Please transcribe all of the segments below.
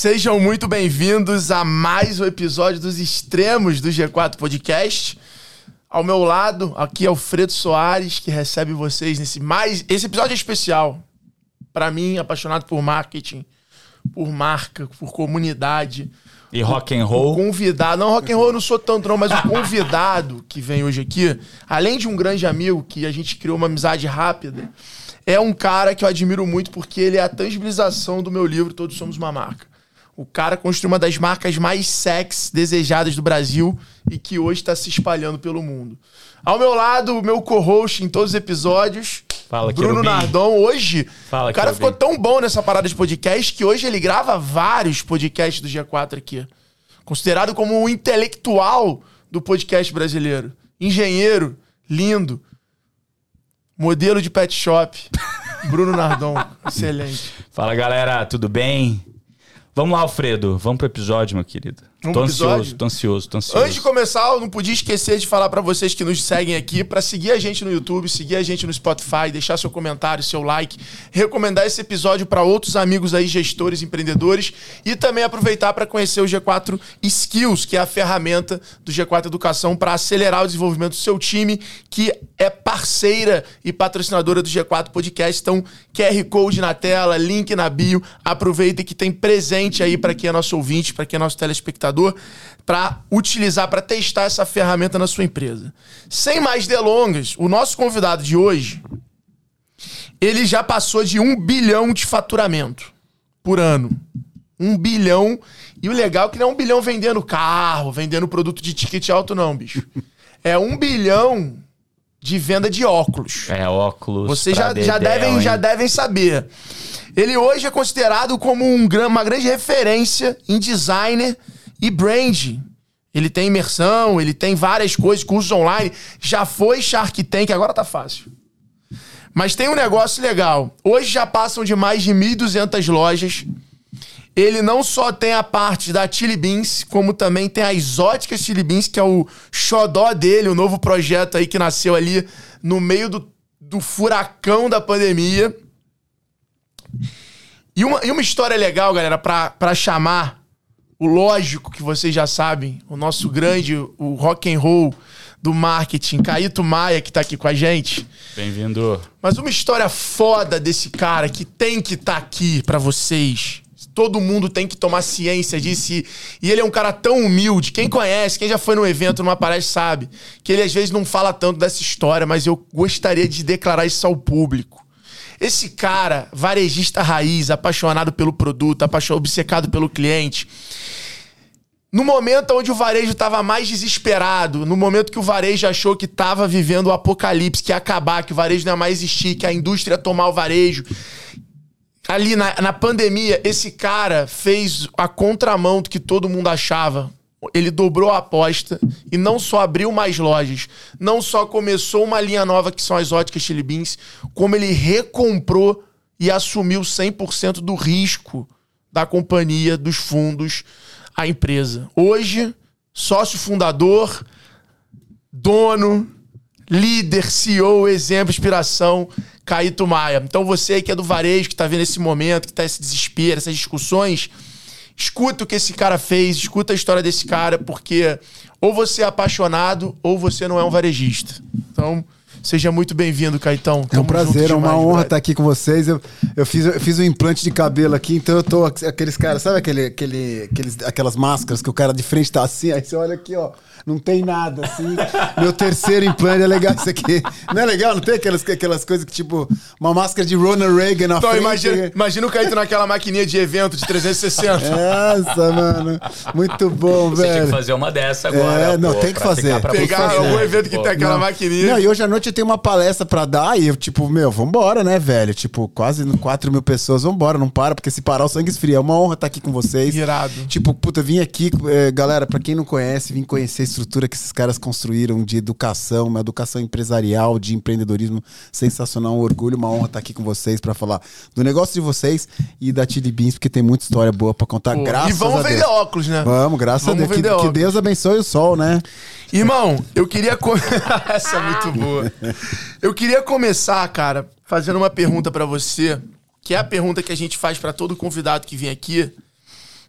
Sejam muito bem-vindos a mais um episódio dos Extremos do G4 Podcast. Ao meu lado, aqui é o Fredo Soares, que recebe vocês nesse mais. Esse episódio é especial. Para mim, apaixonado por marketing, por marca, por comunidade. E rock and roll. O convidado, não, rock and roll eu não sou tanto não, mas o convidado que vem hoje aqui, além de um grande amigo que a gente criou uma amizade rápida, é um cara que eu admiro muito porque ele é a tangibilização do meu livro Todos Somos uma Marca. O cara construiu uma das marcas mais sex desejadas do Brasil e que hoje está se espalhando pelo mundo. Ao meu lado, o meu co-host em todos os episódios, Fala, Bruno. Nardon. Hoje, Fala, o cara ficou tão bom nessa parada de podcast que hoje ele grava vários podcasts do G4 aqui. Considerado como o intelectual do podcast brasileiro. Engenheiro, lindo. Modelo de pet shop. Bruno Nardon. Excelente. Fala galera, tudo bem? Vamos lá, Alfredo. Vamos pro episódio, meu querido. Vamos tô pro ansioso, episódio? tô ansioso, tô ansioso. Antes de começar, eu não podia esquecer de falar pra vocês que nos seguem aqui, pra seguir a gente no YouTube, seguir a gente no Spotify, deixar seu comentário, seu like, recomendar esse episódio pra outros amigos aí, gestores, empreendedores e também aproveitar pra conhecer o G4 Skills, que é a ferramenta do G4 Educação pra acelerar o desenvolvimento do seu time, que é parceira e patrocinadora do G4 Podcast. Então, QR Code na tela, link na bio. Aproveitem que tem presente aí pra quem é nosso ouvinte, pra quem é nosso telespectador, para utilizar, para testar essa ferramenta na sua empresa. Sem mais delongas, o nosso convidado de hoje, ele já passou de um bilhão de faturamento por ano. Um bilhão. E o legal é que não é um bilhão vendendo carro, vendendo produto de ticket alto, não, bicho. É um bilhão de venda de óculos. É, óculos. Vocês já, já, devem, hein? já devem saber. Ele hoje é considerado como um, uma grande referência em designer e brand. Ele tem imersão, ele tem várias coisas, cursos online. Já foi Shark Tank, agora tá fácil. Mas tem um negócio legal. Hoje já passam de mais de 1.200 lojas. Ele não só tem a parte da Chili Beans, como também tem a Exótica Chili Beans, que é o xodó dele, o novo projeto aí que nasceu ali no meio do, do furacão da pandemia. E uma, e uma história legal, galera, pra chamar o lógico que vocês já sabem, o nosso grande, o rock and roll do marketing, Caíto Maia, que tá aqui com a gente. Bem-vindo. Mas uma história foda desse cara que tem que estar aqui pra vocês. Todo mundo tem que tomar ciência disso. E, e ele é um cara tão humilde. Quem conhece, quem já foi num evento, numa palestra, sabe que ele às vezes não fala tanto dessa história, mas eu gostaria de declarar isso ao público. Esse cara, varejista raiz, apaixonado pelo produto, apaixonado, obcecado pelo cliente, no momento onde o varejo estava mais desesperado, no momento que o varejo achou que estava vivendo o apocalipse, que ia acabar, que o varejo não ia mais existir, que a indústria ia tomar o varejo. Ali na, na pandemia, esse cara fez a contramão do que todo mundo achava. Ele dobrou a aposta e não só abriu mais lojas, não só começou uma linha nova que são as óticas Chili Beans, como ele recomprou e assumiu 100% do risco da companhia, dos fundos, a empresa. Hoje, sócio fundador, dono, líder, CEO, exemplo, inspiração, Caíto Maia. Então você que é do varejo, que tá vendo esse momento, que tá esse desespero, essas discussões, escuta o que esse cara fez, escuta a história desse cara, porque ou você é apaixonado ou você não é um varejista. Então, seja muito bem-vindo, Caetão. É um Tamo prazer, é uma demais, honra brother. estar aqui com vocês. Eu, eu, fiz, eu fiz um implante de cabelo aqui, então eu tô aqueles caras, sabe aquele, aquele, aqueles, aquelas máscaras que o cara de frente tá assim, aí você olha aqui, ó, não tem nada assim. Meu terceiro implante é legal isso aqui. Não é legal? Não tem aquelas, aquelas coisas que tipo, uma máscara de Ronald Reagan na Então, frente. imagina, imagina o Caetano naquela maquininha de evento de 360. Nossa, mano. Muito bom, Você tinha velho. que fazer uma dessa agora. É, não, pô, tem que fazer. Tem Pegar fazer. algum evento que tem aquela Não. maquininha. Não, e hoje à noite eu tenho uma palestra pra dar e eu, tipo, meu, vambora, né, velho? Tipo, quase 4 mil pessoas, vambora, não para, porque se parar o sangue esfria. É uma honra estar aqui com vocês. Irado. Tipo, puta, vim aqui, eh, galera, pra quem não conhece, vim conhecer estrutura que esses caras construíram de educação, uma educação empresarial, de empreendedorismo sensacional, um orgulho, uma honra estar aqui com vocês pra falar do negócio de vocês e da Chili Beans, porque tem muita história boa pra contar, Pô, graças e vamos a Deus. vender óculos, né? Vamos, graças Vamos a Deus. Que, que. Deus abençoe o sol, né? Irmão, eu queria. co- Essa é muito boa. Eu queria começar, cara, fazendo uma pergunta pra você, que é a pergunta que a gente faz pra todo convidado que vem aqui.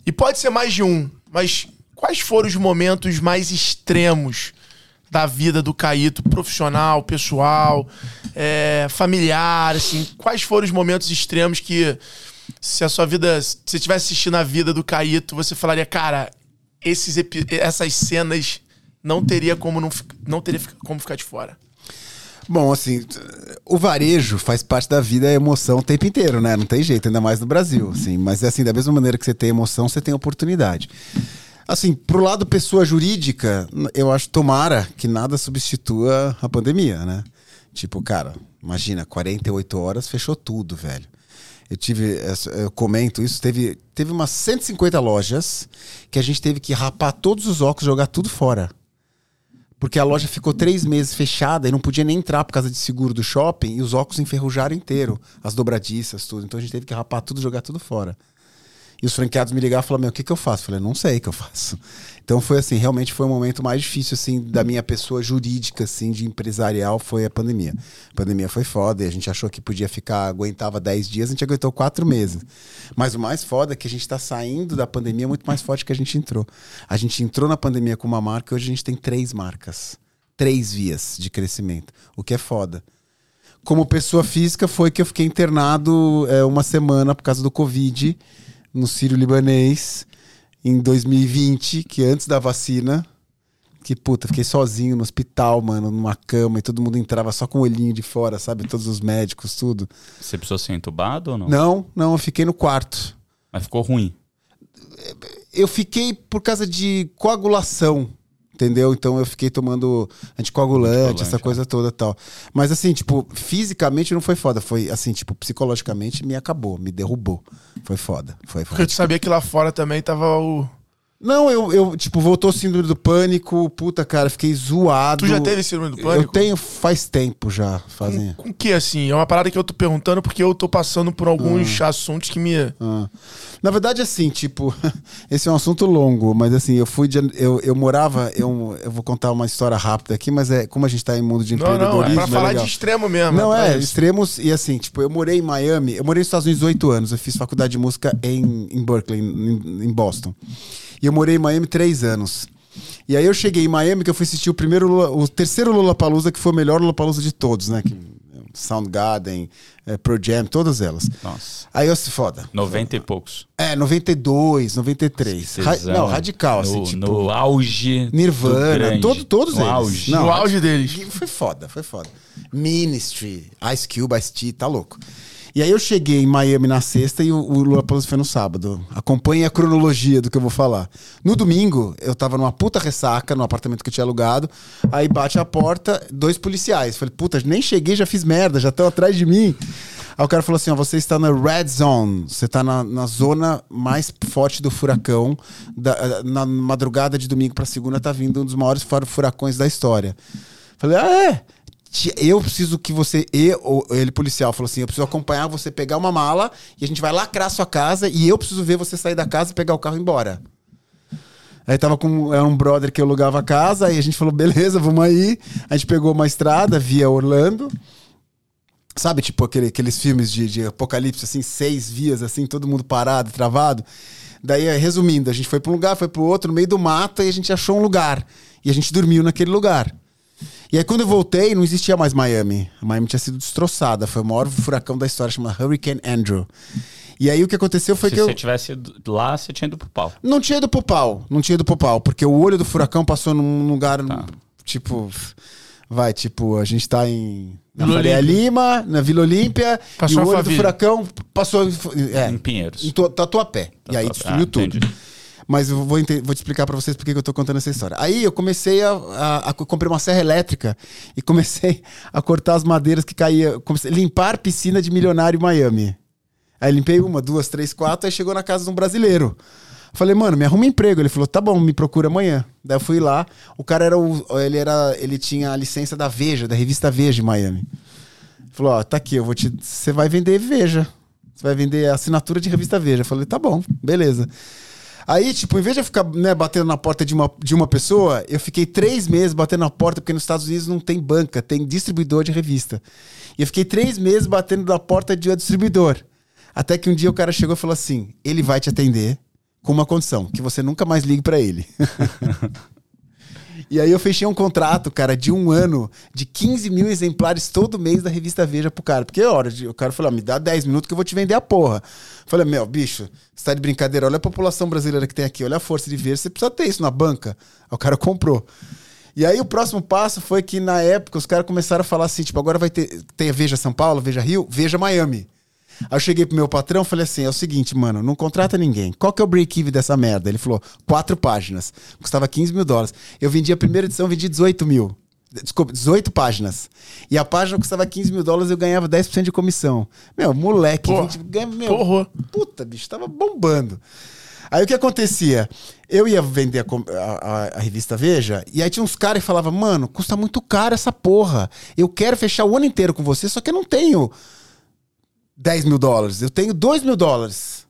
E pode ser mais de um, mas quais foram os momentos mais extremos da vida do Caíto, profissional, pessoal, é, familiar, assim? Quais foram os momentos extremos que, se a sua vida, se você tivesse assistindo a vida do Caíto, você falaria, cara, esses, essas cenas não teria como não, não teria como ficar de fora. Bom, assim, o varejo faz parte da vida, é emoção o tempo inteiro, né? Não tem jeito, ainda mais no Brasil, assim. Mas, assim, da mesma maneira que você tem emoção, você tem oportunidade. Assim, pro lado pessoa jurídica, eu acho, tomara que nada substitua a pandemia, né? Tipo, cara, imagina, 48 horas, fechou tudo, velho. Eu tive, eu comento isso, teve, teve umas 150 lojas que a gente teve que rapar todos os óculos, jogar tudo fora. Porque a loja ficou três meses fechada e não podia nem entrar por causa de seguro do shopping e os óculos enferrujaram inteiro, as dobradiças, tudo. Então a gente teve que rapar tudo, jogar tudo fora. E os franqueados me ligaram e falaram: Meu, o que, que eu faço? Eu falei: Não sei o que eu faço. Então foi assim, realmente foi o momento mais difícil, assim, da minha pessoa jurídica, assim, de empresarial, foi a pandemia. A pandemia foi foda e a gente achou que podia ficar, aguentava 10 dias, a gente aguentou quatro meses. Mas o mais foda é que a gente tá saindo da pandemia muito mais forte que a gente entrou. A gente entrou na pandemia com uma marca e hoje a gente tem três marcas. Três vias de crescimento, o que é foda. Como pessoa física, foi que eu fiquei internado é, uma semana por causa do Covid no Sírio Libanês em 2020, que antes da vacina. Que puta, fiquei sozinho no hospital, mano, numa cama e todo mundo entrava só com o olhinho de fora, sabe? Todos os médicos, tudo. Você precisou ser entubado ou não? Não, não, eu fiquei no quarto. Mas ficou ruim. Eu fiquei por causa de coagulação, entendeu? Então eu fiquei tomando anticoagulante, Anticoagulante, essa coisa toda e tal. Mas assim, tipo, fisicamente não foi foda. Foi assim, tipo, psicologicamente me acabou, me derrubou. Foi foda. Foi Porque foda. tu sabia que lá fora também tava o. Não, eu, eu, tipo, voltou síndrome do pânico. Puta, cara, fiquei zoado. Tu já teve síndrome do pânico? Eu tenho faz tempo já, fazem. Com o que, assim? É uma parada que eu tô perguntando porque eu tô passando por alguns assuntos que me. Ah. Na verdade, assim, tipo, esse é um assunto longo, mas assim, eu fui de. Eu, eu morava. Eu, eu vou contar uma história rápida aqui, mas é como a gente tá em mundo de Não, não, é empreendedorismo. pra falar legal. de extremo mesmo. Não, é, isso. extremos. E assim, tipo, eu morei em Miami. Eu morei nos Estados Unidos oito anos. Eu fiz faculdade de música em, em Berkeley, em, em Boston. E eu morei em Miami três anos. E aí eu cheguei em Miami que eu fui assistir o primeiro, Lula- o terceiro Lollapalooza, que foi o melhor Lollapalooza de todos, né? Que, Soundgarden, é, Pro Jam, todas elas. Nossa. Aí eu se foda. 90 e poucos. É, 92, 93. Ra não, radical, assim, no, tipo. no auge. Nirvana, todo- todos no eles. Auge. Não, No auge deles. Foi foda, foi foda. Ministry, Ice Cube, Ice T, tá louco. E aí eu cheguei em Miami na sexta e o, o Lula Palusa foi no sábado. Acompanhe a cronologia do que eu vou falar. No domingo, eu tava numa puta ressaca no apartamento que eu tinha alugado. Aí bate a porta, dois policiais. Falei, puta, nem cheguei, já fiz merda, já estão atrás de mim. Aí o cara falou assim: ó, você está na red zone, você está na, na zona mais forte do furacão. Da- na madrugada de domingo para segunda tá vindo um dos maiores fur- furacões da história. Falei, ah, é? Eu preciso que você. E, ou ele, policial, falou assim: eu preciso acompanhar você pegar uma mala e a gente vai lacrar sua casa e eu preciso ver você sair da casa pegar o carro e ir embora. Aí tava com era um brother que alugava a casa, aí a gente falou, beleza, vamos aí. A gente pegou uma estrada via Orlando. Sabe, tipo aquele- aqueles filmes de, de apocalipse, assim, seis vias, assim, todo mundo parado, travado. Daí, eh, resumindo, a gente foi pra um lugar, foi pro outro, no meio do mato, e a gente achou um lugar. E a gente dormiu naquele lugar. E aí, quando eu voltei, não existia mais Miami. A Miami tinha sido destroçada. Foi o maior furacão da história, chama Hurricane Andrew. E aí, o que aconteceu foi Se que eu. você tivesse ido lá, você tinha ido pro pau. Não tinha ido pro pau, não tinha ido pro pau, porque o olho do furacão passou num lugar, Tá. tipo, vai, tipo, a gente tá em na Vila Faria Olímpia. Lima, na Vila Olímpia, Passou e o olho do furacão passou em, é, Em Pinheiros. em to- Tatuapé. e aí Tatuapé. destruiu Ah, tudo. entendi. Mas eu vou, vou te explicar pra vocês por que que eu tô contando essa história. Aí eu comecei a, a, a- comprei uma serra elétrica e comecei a cortar as madeiras que caía, comecei a limpar piscina de milionário em Miami. Aí limpei uma, duas, três, quatro, aí chegou na casa de um brasileiro. Falei, mano, me arruma emprego. Ele falou, tá bom, me procura amanhã. Daí eu fui lá. O cara era o. Ele era. Ele tinha a licença da Veja, da revista Veja em Miami. Falou, ó, tá aqui, eu vou te. Você vai vender Veja. Você vai vender assinatura de revista Veja. Eu falei, tá bom, beleza. Aí, tipo, em vez de eu ficar né, batendo na porta de uma, de uma pessoa, eu fiquei três meses batendo na porta, porque nos Estados Unidos não tem banca, tem distribuidor de revista. E eu fiquei três meses batendo na porta de um distribuidor. Até que um dia o cara chegou e falou assim: ele vai te atender, com uma condição, que você nunca mais ligue pra ele. E aí eu fechei um contrato, cara, de um ano, de 15 mil exemplares todo mês da revista Veja pro cara. Porque, hora, o cara falou, ah, me dá 10 minutos que eu vou te vender a porra. Falei, meu, bicho, você tá de brincadeira, olha a população brasileira que tem aqui, olha a força de ver, você precisa ter isso na banca. Aí o cara comprou. E aí o próximo passo foi que, na época, os caras começaram a falar assim, tipo, agora vai ter, tem Veja São Paulo, Veja Rio, Veja Miami. Aí eu cheguei pro meu patrão falei assim: é o seguinte, mano, não contrata ninguém. Qual que é o break-even dessa merda? Ele falou: quatro páginas. Custava 15 mil dólares. Eu vendi a primeira edição, vendi 18 mil. Desculpa, 18 páginas. E a página custava 15 mil dólares eu ganhava 10% de comissão. Meu, moleque, Porra, 20, ganha, meu, porra. puta, bicho, tava bombando. Aí o que acontecia? Eu ia vender a, a- a revista Veja, e aí tinha uns caras que falavam, mano, custa muito caro essa porra. Eu quero fechar o ano inteiro com você, só que eu não tenho 10 mil dólares, eu tenho 2 mil dólares.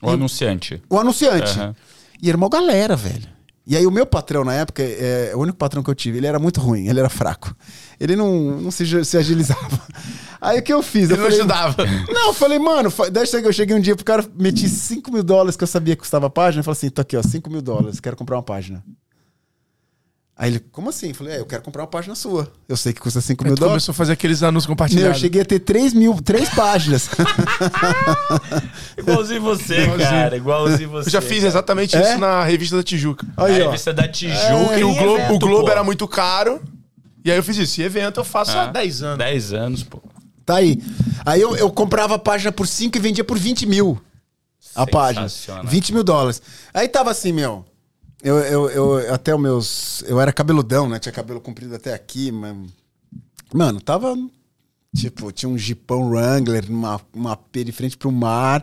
O anunciante. O anunciante. Aham. E era uma galera, velho. E aí o meu patrão na época, é, o único patrão que eu tive, ele era muito ruim, ele era fraco. Ele não, não se, se agilizava. Aí o que eu fiz? Ele eu não falei, ajudava. Não, eu falei, mano, daí cheguei- eu cheguei um dia pro cara, meti 5 mil dólares que eu sabia que custava a página, e falei assim, tô aqui, ó, 5 mil dólares, quero comprar uma página. Aí ele, como assim? Eu falei, é, eu quero comprar uma página sua. Eu sei que custa 5 Aí mil dólares. começou a fazer aqueles anúncios Meu, eu compartilhados. cheguei a ter 3 mil, 3 páginas. Igualzinho você, Igualzinho. cara. Igualzinho você. Eu já fiz exatamente É? isso na revista da Tijuca. Aí, a ó. revista da Tijuca. Porque o em Globo, evento, o Globo pô. era muito caro. E aí eu fiz isso. E evento eu faço há Ah, 10 anos. 10 anos, pô. Tá aí. Aí eu, eu comprava a página por 5 e vendia por 20 mil. A página. Sensacional. 20 mil dólares. Aí tava assim, meu. Eu, eu, eu até os meus. Eu era cabeludão, né? Tinha cabelo comprido até aqui, mas. Mano, tava. Tipo, tinha um Jeepão Wrangler, uma, uma P de frente pro mar,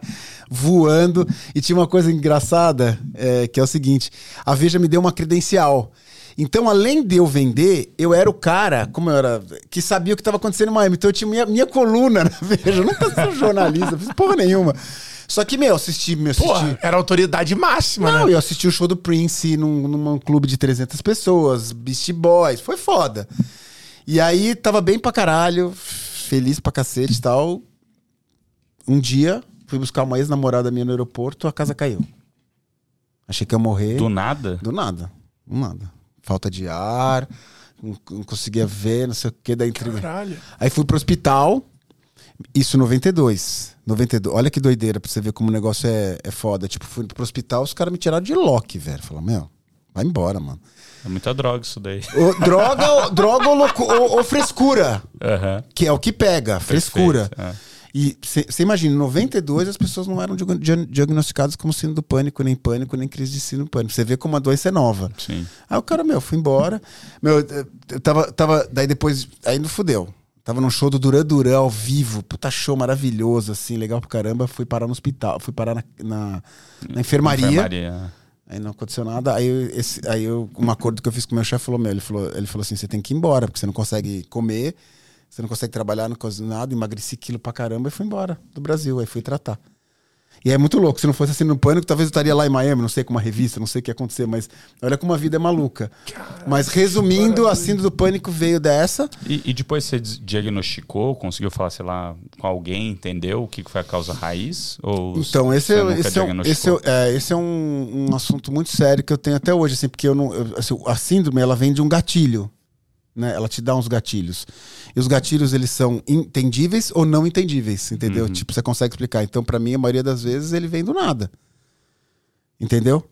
voando. E tinha uma coisa engraçada, é, que é o seguinte: a Veja me deu uma credencial. Então, além de eu vender, eu era o cara, como eu era, que sabia o que estava acontecendo em Miami. Então, eu tinha minha, minha coluna na Veja. Eu nunca sou jornalista, não fiz porra nenhuma. Só que, meu, eu assisti, me assisti. Porra, era autoridade máxima, Não, né? eu assisti o show do Prince num, num clube de 300 pessoas, Beast Boys, foi foda. E aí tava bem pra caralho, feliz pra cacete e tal. Um dia, fui buscar uma ex-namorada minha no aeroporto, a casa caiu. Achei que ia morrer. Do nada? Do nada. Do nada. Falta de ar, não, não conseguia ver, não sei o que, da. Caralho. Aí fui pro hospital, isso em 92. 92. Olha que doideira pra você ver como o negócio é, é foda. Tipo, fui pro hospital, os caras me tiraram de lock, velho. Falaram, meu, vai embora, mano. É muita droga isso daí. Ô, droga, ou- droga ou, louco, ou, ou frescura, Aham. que é o que pega, frescura. Perfeito, é. E você imagina, em 92 as pessoas não eram diag- dia- diagnosticadas como síndrome do pânico, nem pânico, nem crise de do pânico. Você vê como a doença é nova. Sim. Aí o cara, meu, fui embora. Meu, eu- eu tava, tava. Daí depois. Aí não fudeu. Tava num show do Duran Duran ao vivo. Puta show maravilhoso, assim, legal pra caramba. Fui parar no hospital, fui parar na, na, na enfermaria. Enfermaria. Aí não aconteceu nada. Aí, eu- esse, aí eu, um acordo que eu fiz com o meu chefe falou: meu, ele falou, ele falou assim: você tem que ir embora, porque você não consegue comer, você não consegue trabalhar, não consegue nada, emagreci quilo pra caramba e fui embora do Brasil. Aí fui tratar. E é muito louco. Se não fosse assim no pânico, talvez eu estaria lá em Miami, não sei, com uma revista, não sei o que ia acontecer, mas olha como a vida é maluca. mas resumindo, a síndrome do pânico veio dessa. E, e depois você diagnosticou, conseguiu falar, sei lá, com alguém, entendeu o que foi a causa raiz? Ou Então, esse, você é, nunca esse, é, um- diagnosticou? esse, é, é, esse é um, um assunto muito sério que eu tenho até hoje, assim, porque eu não, eu- assim, a síndrome ela vem de um gatilho, né? Ela te dá uns gatilhos. E os gatilhos eles são entendíveis ou não entendíveis, entendeu? Uhum. Tipo, você consegue explicar. Então, pra mim, a maioria das vezes ele vem do nada. Entendeu?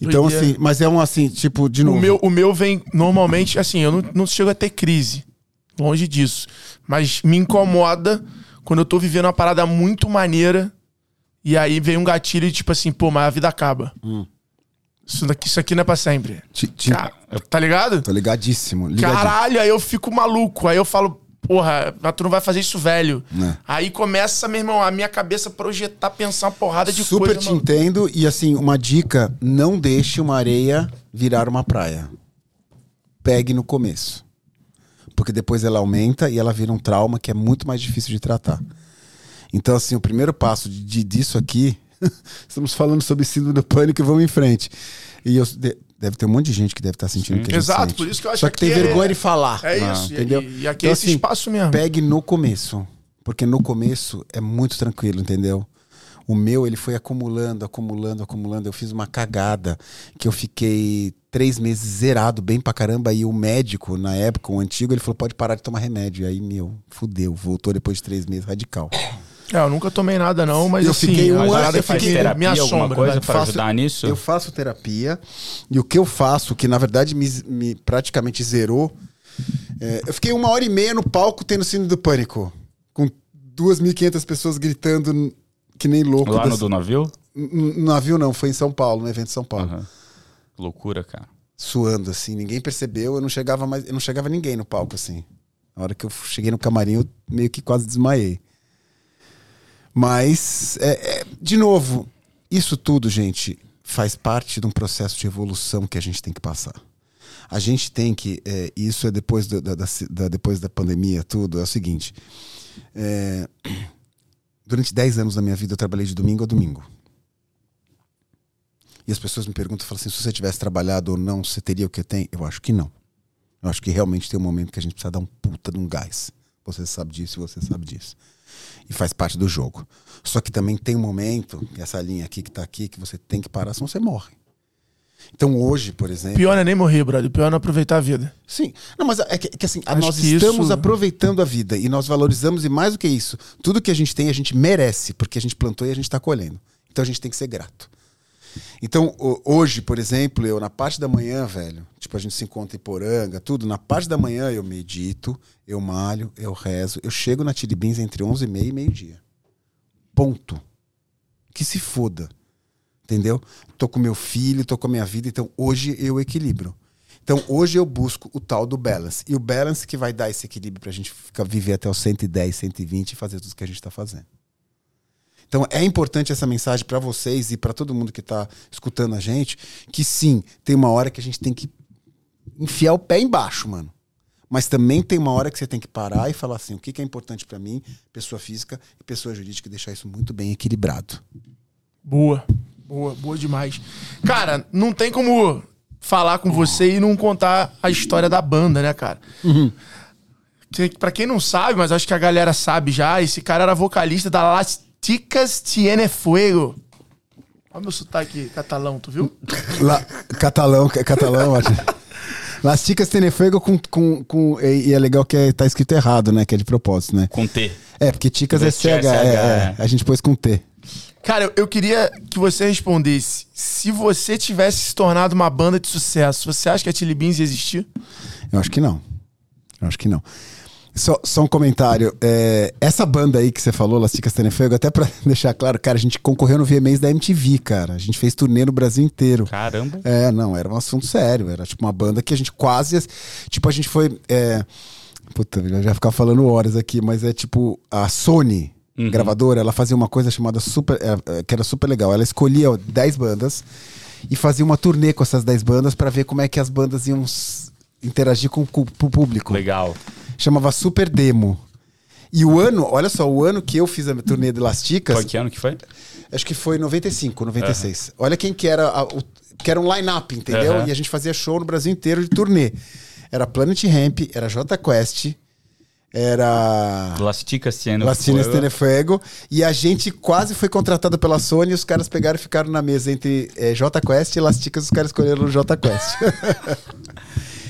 Então, Doideira. assim, mas é um assim, tipo, de novo. O meu, o meu vem normalmente, assim, eu não, não chego a ter crise. Longe disso. Mas me incomoda quando eu tô vivendo uma parada muito maneira e aí vem um gatilho e tipo assim, pô, mas a vida acaba. Hum. Isso, daqui, isso aqui não é pra sempre. Ti- ti- Cara, tá ligado? Tô ligadíssimo. ligadíssimo. Caralho, aí eu fico maluco. Aí eu falo, porra, mas tu não vai fazer isso velho. É. Aí começa, meu irmão, a minha cabeça projetar, pensar uma porrada de Super coisa. te mano. entendo. E assim, uma dica: não deixe uma areia virar uma praia. Pegue no começo. Porque depois ela aumenta e ela vira um trauma que é muito mais difícil de tratar. Então, assim, o primeiro passo de, de- disso aqui. estamos falando sobre síndrome do pânico e vamos em frente. E eu, de- deve ter um monte de gente que deve estar sentindo o que a gente Exato, sente. por isso que eu acho Só que que tem é- vergonha de falar. É isso. e- entendeu? E, aqui Então, é esse assim, espaço mesmo. Pegue no começo. Porque no começo é muito tranquilo, entendeu? O meu, ele foi acumulando, acumulando, acumulando. Eu fiz uma cagada que eu fiquei três meses zerado, bem pra caramba. E o médico, na época, o antigo, ele falou: pode parar de tomar remédio. E aí, meu, fudeu. Voltou depois de três meses, radical. É, eu nunca tomei nada, não, mas Eu assim, fiquei um ano- eu faz fiquei- terapia, me alguma assombra, coisa né? pra Faço- ajudar nisso? Eu faço terapia e o que eu faço, que na verdade me, me praticamente zerou, é, eu fiquei uma hora e meia no palco tendo síndrome do pânico, com 2.500 pessoas gritando que nem louco. Lá no das- do navio? No navio não, foi em São Paulo, no evento em São Paulo. Aham. Loucura, cara. Suando, assim, ninguém percebeu, eu não chegava mais, eu não chegava ninguém no palco, assim. Na hora que eu cheguei no camarim, eu meio que quase desmaiei. Mas, é, é, de novo, isso tudo, gente, faz parte de um processo de evolução que a gente tem que passar. A gente tem que. é, isso é depois da, da- da- da- depois da pandemia, tudo. É o seguinte. é, durante 10 anos da minha vida, eu trabalhei de domingo a domingo. E as pessoas me perguntam, falam assim, se você tivesse trabalhado ou não, você teria o que tem? Eu acho que não. Eu acho que realmente tem um momento que a gente precisa dar um puta de um gás. Você sabe disso, você sabe disso. E faz parte do jogo. Só que também tem um momento, essa linha aqui que tá aqui, que você tem que parar, senão você morre. Então hoje, por exemplo. Pior não é nem morrer, brother. Pior é não aproveitar a vida. Sim. Não, mas é que, que assim, Acho nós que estamos isso- aproveitando a vida e nós valorizamos, e mais do que isso, tudo que a gente tem, a gente merece, porque a gente plantou e a gente está colhendo. Então a gente tem que ser grato. Então, ho- hoje, por exemplo, eu na parte da manhã, velho, tipo, a gente se encontra em Poranga, tudo, na parte da manhã eu medito, eu malho, eu rezo, eu chego na Tiribins entre 11 e meia e meio-dia. Ponto. Que se foda. Entendeu? Tô com meu filho, tô com a minha vida, então hoje eu equilibro. Então hoje eu busco o tal do balance. E o balance que vai dar esse equilíbrio pra gente ficar, viver até os 110, 120 e fazer tudo que a gente tá fazendo. Então é importante essa mensagem para vocês e para todo mundo que tá escutando a gente, que sim, tem uma hora que a gente tem que enfiar o pé embaixo, mano. Mas também tem uma hora que você tem que parar e falar assim, o que, que é importante para mim, pessoa física e pessoa jurídica, e deixar isso muito bem equilibrado. Boa. Boa, boa demais. Cara, não tem como falar com você e não contar a história da banda, né, cara? Que, pra quem não sabe, mas acho que a galera sabe já, esse cara era vocalista da Las Ticas Tiene Fuego. Olha meu sotaque catalão, tu viu? La, catalão, ca- catalão, ótimo. Las Ticas Tenefego com, com, com. E, e é legal que é, tá escrito errado, né? Que é de propósito, né? Com T. É, porque Ticas é CH, é, CH, é. A gente pôs com T. Cara, eu, queria que você respondesse. Se você tivesse se tornado uma banda de sucesso, você acha que a Chili Beans ia existir? Eu acho que não. Eu acho que não. Só, só um comentário. é, essa banda aí que você falou, Las Ticas Tenefego, até pra deixar claro, cara, a gente concorreu no VMAs da MTV, cara. A gente fez turnê no Brasil inteiro. Caramba. É, não, era um assunto sério. Era tipo uma banda que a gente quase. Tipo, a gente foi. É, puta, eu já ficava falando horas aqui, mas é tipo a Sony. Gravadora, ela fazia uma coisa chamada super. é, é, que era super legal. Ela escolhia 10 bandas e fazia uma turnê com essas 10 bandas pra ver como é que as bandas iam interagir com o público. Legal. Chamava Super Demo. E o ano, olha só, o ano que eu fiz a turnê de Lasticas, Foi que ano que foi? Acho que foi 95, 96. Olha quem que era, a- o, que era um line-up, entendeu? Aham. E a gente fazia show no Brasil inteiro de turnê. Era Planet Ramp, era J Quest, era Las Ticas Tiene Las Tines Fuego. Tenefuego. E a gente quase foi contratado pela Sony e os caras pegaram e ficaram na mesa entre eh, J Quest e Las Ticas, os caras escolheram o J Quest.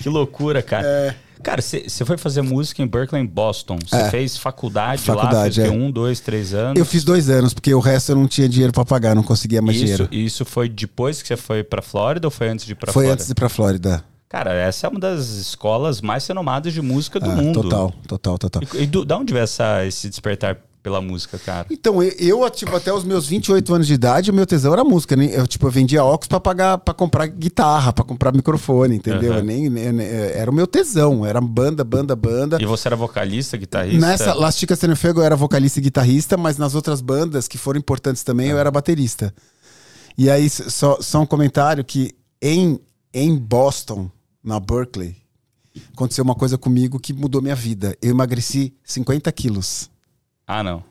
Que loucura, cara. É. Cara, você foi fazer música em Berkeley, Boston. Você É. fez faculdade, lá, Faculdade, fez o quê? é. um, dois, três anos. eu fiz dois anos, porque o resto eu não tinha dinheiro pra pagar, não conseguia mais isso, dinheiro. isso foi depois que você foi pra Flórida ou foi antes de ir pra Foi Flórida? antes de ir pra Flórida. Cara, essa é uma das escolas mais renomadas de música do Ah, mundo. Total, total, total. E, e do, da onde veio essa, esse despertar pela música, cara? Então, eu, tipo, até os meus 28 anos de idade, o meu tesão era música. né? Eu, tipo, eu vendia óculos pra pagar, para comprar guitarra, pra comprar microfone, entendeu? Eu nem, nem- nem- era o meu tesão. Era banda, banda, banda. E você era vocalista, guitarrista? Nessa, Las Chicas Tenefego eu era vocalista e guitarrista, mas nas outras bandas que foram importantes também, eu era baterista. E aí, só, só um comentário que em, em Boston, na Berkeley, aconteceu uma coisa comigo que mudou minha vida. Eu emagreci 50 quilos. Ah, não.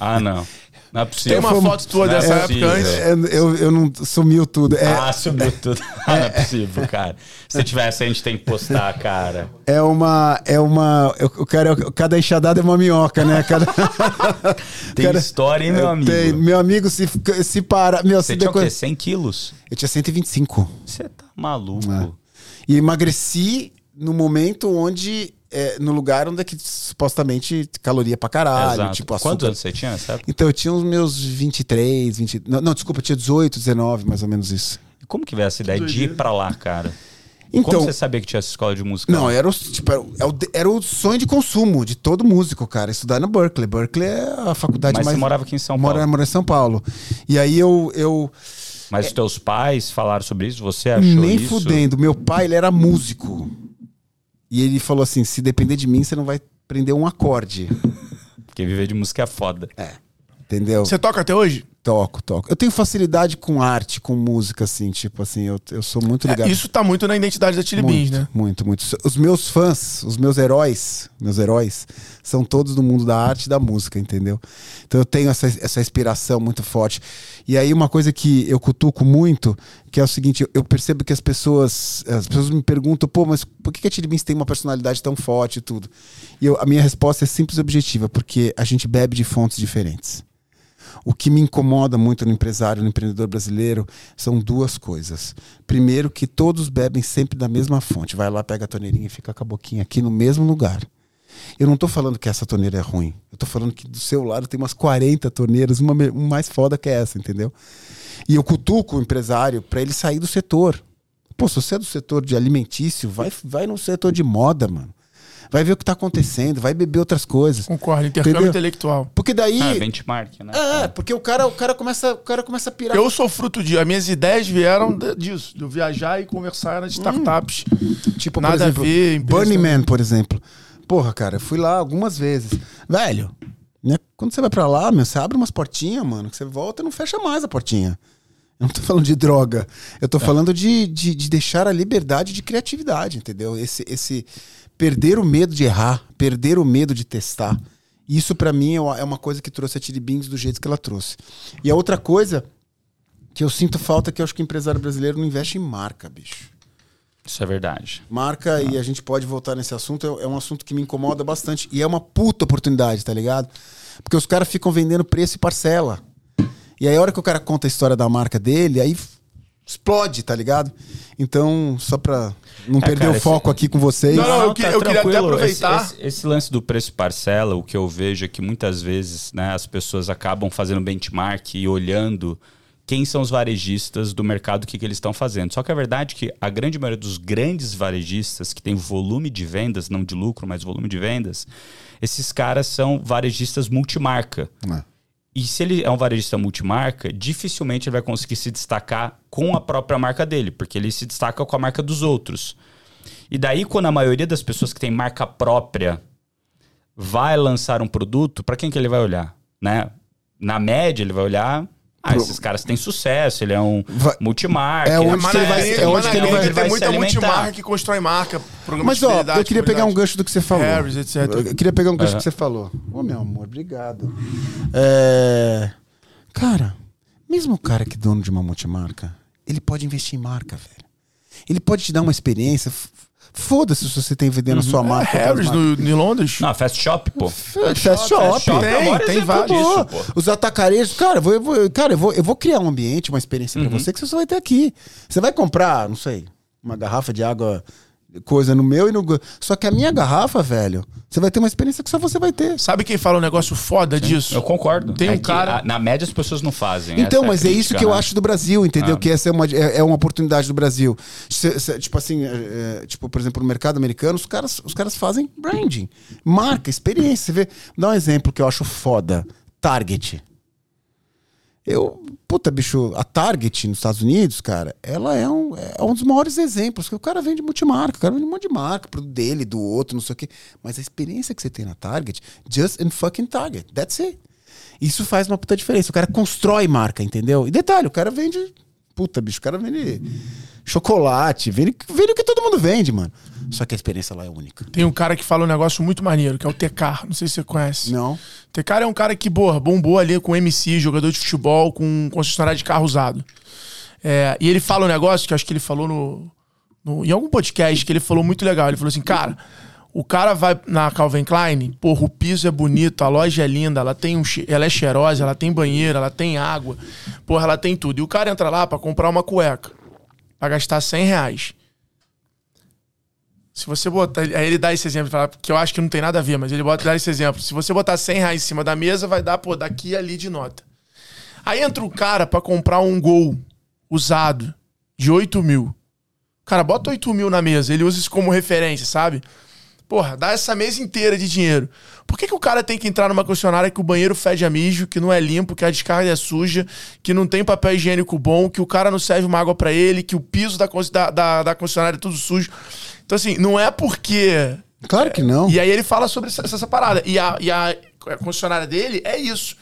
Ah, não. Não é possível. Tem uma foto tua Não é dessa possível. época antes. É, eu, eu não sumiu tudo. É, Ah, subiu tudo. Ah, não é possível, cara. Se tivesse, a gente tem que postar, cara. é uma. É uma. Eu, eu quero, cada enxadada é uma minhoca, né? Cada, Tem história, hein, meu amigo? Tem, meu amigo, se, se para. Meu, Você se tinha o quê? 100 quilos? Eu tinha 125. Você tá maluco. É. E emagreci no momento onde. É, no lugar onde é que supostamente caloria pra caralho. Exato. Tipo, açúcar. Quantos anos você tinha nessa época? Então eu tinha os meus 23, 20. Não, não, desculpa, eu tinha 18, 19, mais ou menos isso. E Como que veio essa ideia de ir pra lá, cara? Então. Como você sabia que tinha essa escola de música? Não, era o, tipo, era, o- é o- era o sonho de consumo de todo músico, cara. Estudar na Berkeley. Berkeley é a faculdade Mas mais. você morava aqui em São Paulo. mora em São Paulo. E aí eu. eu Mas os teus pais falaram sobre isso? Você achou nem isso? fudendo. Meu pai, ele era músico. E ele falou assim: se depender de mim, você não vai prender um acorde. Porque viver de música é foda. Entendeu? Você toca até hoje? Toco, toco. Eu tenho facilidade com arte, com música, assim, tipo assim, eu, eu sou muito É, ligado. isso tá muito na identidade da Chili Beans, muito, né? muito, muito. Os meus fãs, os meus heróis, meus heróis, são todos do mundo da arte e da música, entendeu? Então eu tenho essa, essa inspiração muito forte. E aí uma coisa que eu cutuco muito, que é o seguinte, eu- percebo que as pessoas, as pessoas me perguntam, pô, mas por que que a Chili Beans tem uma personalidade tão forte e tudo? E eu- a minha resposta é simples e objetiva, porque a gente bebe de fontes diferentes. O que me incomoda muito no empresário, no empreendedor brasileiro, são duas coisas. Primeiro, que todos bebem sempre da mesma fonte. Vai lá, pega a torneirinha e fica com a boquinha aqui no mesmo lugar. Eu não estou falando que essa torneira é ruim. Eu estou falando que do seu lado tem umas 40 torneiras, uma, mais foda que essa, entendeu? E eu cutuco o empresário para ele sair do setor. Pô, se você é do setor de alimentício, vai, vai no setor de moda, mano. Vai ver o que está acontecendo, vai beber outras coisas. Concordo, intercâmbio Entendeu? intelectual. Porque daí. Ah, benchmark, né? É, porque o cara, o cara começa, o cara começa a pirar. Eu sou fruto de. As minhas ideias vieram de- disso, de eu viajar e conversar nas startups. tipo, nada por exemplo, a ver, Burning Man, por exemplo. Porra, cara, eu fui lá algumas vezes. Velho, né, quando você vai pra lá, meu, você abre umas portinhas, mano, que você volta e não fecha mais a portinha. Eu não tô falando de droga. Eu tô falando de, de, de deixar a liberdade de criatividade, entendeu? Esse, esse perder o medo de errar, perder o medo de testar. Isso pra mim é uma- é uma coisa que trouxe a Beans do jeito que ela trouxe. E a outra coisa que eu sinto falta é que eu acho que o empresário brasileiro não investe em marca, bicho. Isso é verdade. Marca, e a gente pode voltar nesse assunto, é é um assunto que me incomoda bastante. E é uma puta oportunidade, tá ligado? Porque os caras ficam vendendo preço e parcela. E aí, a hora que o cara conta a história da marca dele, aí explode, tá ligado? Então, só pra não perder cara, o esse- foco aqui com vocês. Não, não, eu queria- eu queria até tá tranquilo. aproveitar. Esse, esse- esse lance do preço parcela, o que eu vejo é que muitas vezes né, as pessoas acabam fazendo benchmark e olhando quem são os varejistas do mercado, o que, que eles estão fazendo. Só que a verdade é que a grande maioria dos grandes varejistas que tem volume de vendas, não de lucro, mas volume de vendas, esses caras são varejistas multimarca. É. E se ele é um varejista multimarca, dificilmente ele vai conseguir se destacar com a própria marca dele, porque ele se destaca com a marca dos outros. E daí, quando a maioria das pessoas que tem marca própria vai lançar um produto, para quem que ele vai olhar? Né? Na média, ele vai olhar. Ah, Pro- esses caras têm sucesso, ele é um Vai- multimarca. É ele onde ele vai- é é onde que ele vai- Tem muita multimarca que constrói marca, programa Mas de ó, eu queria pegar um gancho do que você falou. Harris, etc. Eu queria pegar um gancho do que você falou. Ô, meu amor, obrigado. É, Cara, mesmo o cara que é dono de uma multimarca, ele pode investir em marca, velho. Ele pode te dar uma experiência. Foda-se se você tem vendendo a sua marca. É, Harris no, em Londres. Não, Fast Shop, pô. Fast Shop. Shop é o Tem, maior tem exemplo vários. pô. os atacarejos, cara, eu vou, eu vou- cara eu, vou, eu vou criar um ambiente, uma experiência Uhum. pra você que você só vai ter aqui. Você vai comprar, não sei, uma garrafa de água, coisa no meu e no. Só que a minha garrafa, velho, você vai ter uma experiência que só você vai ter. Sabe quem fala um negócio foda disso? Eu concordo. Tem É um cara- a- na média, as pessoas não fazem. Então, essa mas a é isso crítica, que eu né? acho do Brasil, entendeu? Ah. Que essa é uma, é, é uma oportunidade do Brasil. Cê- cê- tipo assim, é, é, tipo, por exemplo, no mercado americano, os caras, os caras fazem branding, marca, experiência. Você vê, dá um exemplo que eu acho foda: Target. Eu, puta, bicho, a Target nos Estados Unidos, cara, ela é um, é um dos maiores exemplos, que o cara vende multimarca, o cara vende um monte de marca, produto dele, do outro, não sei o quê. Mas a experiência que você tem na Target, just in fucking Target, that's it. Isso faz uma puta diferença. O cara constrói marca, entendeu? E detalhe, o cara vende. Puta, bicho, o cara vende chocolate, vende, vende o que todo mundo vende, mano. Só que a experiência lá é única. Tem um cara que fala um negócio muito maneiro, que é o Tecar. Não sei se você conhece. Não. Tecar é um cara que, porra, bombou ali com MC, jogador de futebol, com concessionária de carro usado. É, e ele fala um negócio que acho que ele falou no, no- em algum podcast que ele falou muito legal. Ele falou assim, cara, o cara vai na Calvin Klein, porra, o piso é bonito, a loja é linda, ela tem um, ela é cheirosa, ela tem banheiro, ela tem água, porra, ela tem tudo. E o cara entra lá pra comprar uma cueca, pra gastar 100 reais. Se você botar. Aí ele dá esse exemplo, que eu acho que não tem nada a ver, mas ele bota, dá esse exemplo. Se você botar 100 reais em cima da mesa, vai dar, pô, daqui e ali de nota. Aí entra o cara pra comprar um gol usado de 8 mil. Cara, bota 8 mil na mesa, ele usa isso como referência, sabe? Porra, dá essa mesa inteira de dinheiro. Por que, que o cara tem que entrar numa concessionária que o banheiro fede a mijo, que não é limpo, que a descarga é suja, que não tem papel higiênico bom, que o cara não serve uma água pra ele, que o piso da, da, da, da concessionária é tudo sujo? Então, assim, não é porque Claro que não. e aí ele fala sobre essa, essa parada. E a, e a concessionária dele é isso.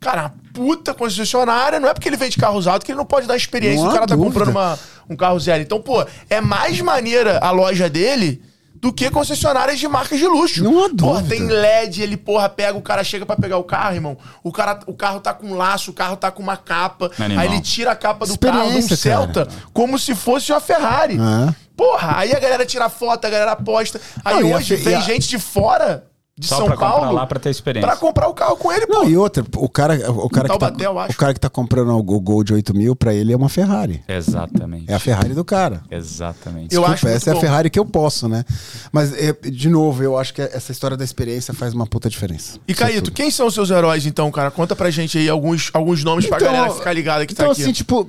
Cara, a puta concessionária não é porque ele vende carro usado que ele não pode dar experiência. Não o cara tá dúvida. comprando uma- um carro zero. Então, pô, é mais maneira a loja dele do que concessionárias de marcas de luxo. Não há Porra, dúvida. tem LED, ele, porra, pega, o cara chega pra pegar o carro, irmão. O, cara, o carro tá com um laço, o carro tá com uma capa. Animal. Aí ele tira a capa do carro de um Experiência, cara. Celta como se fosse uma Ferrari. É. Porra, aí a galera tira foto, a galera posta. Aí Não, a hoje fe- vem a- gente de fora de Só São pra comprar Paulo lá pra ter experiência. pra comprar o carro com ele, pô. Não, e outra, o cara, o cara, que, Taubaté, eu tá, acho. o cara que tá comprando o Gol de 8 mil, pra ele é uma Ferrari. Exatamente. É a Ferrari do cara. Exatamente. Eu Desculpa, acho essa é a bom. Ferrari que eu posso, né? Mas, é, de novo, eu acho que essa história da experiência faz uma puta diferença. E Caíto, quem são os seus heróis, então, cara? Conta pra gente aí alguns, alguns nomes pra galera ficar ligada que então, tá aqui. assim, tipo,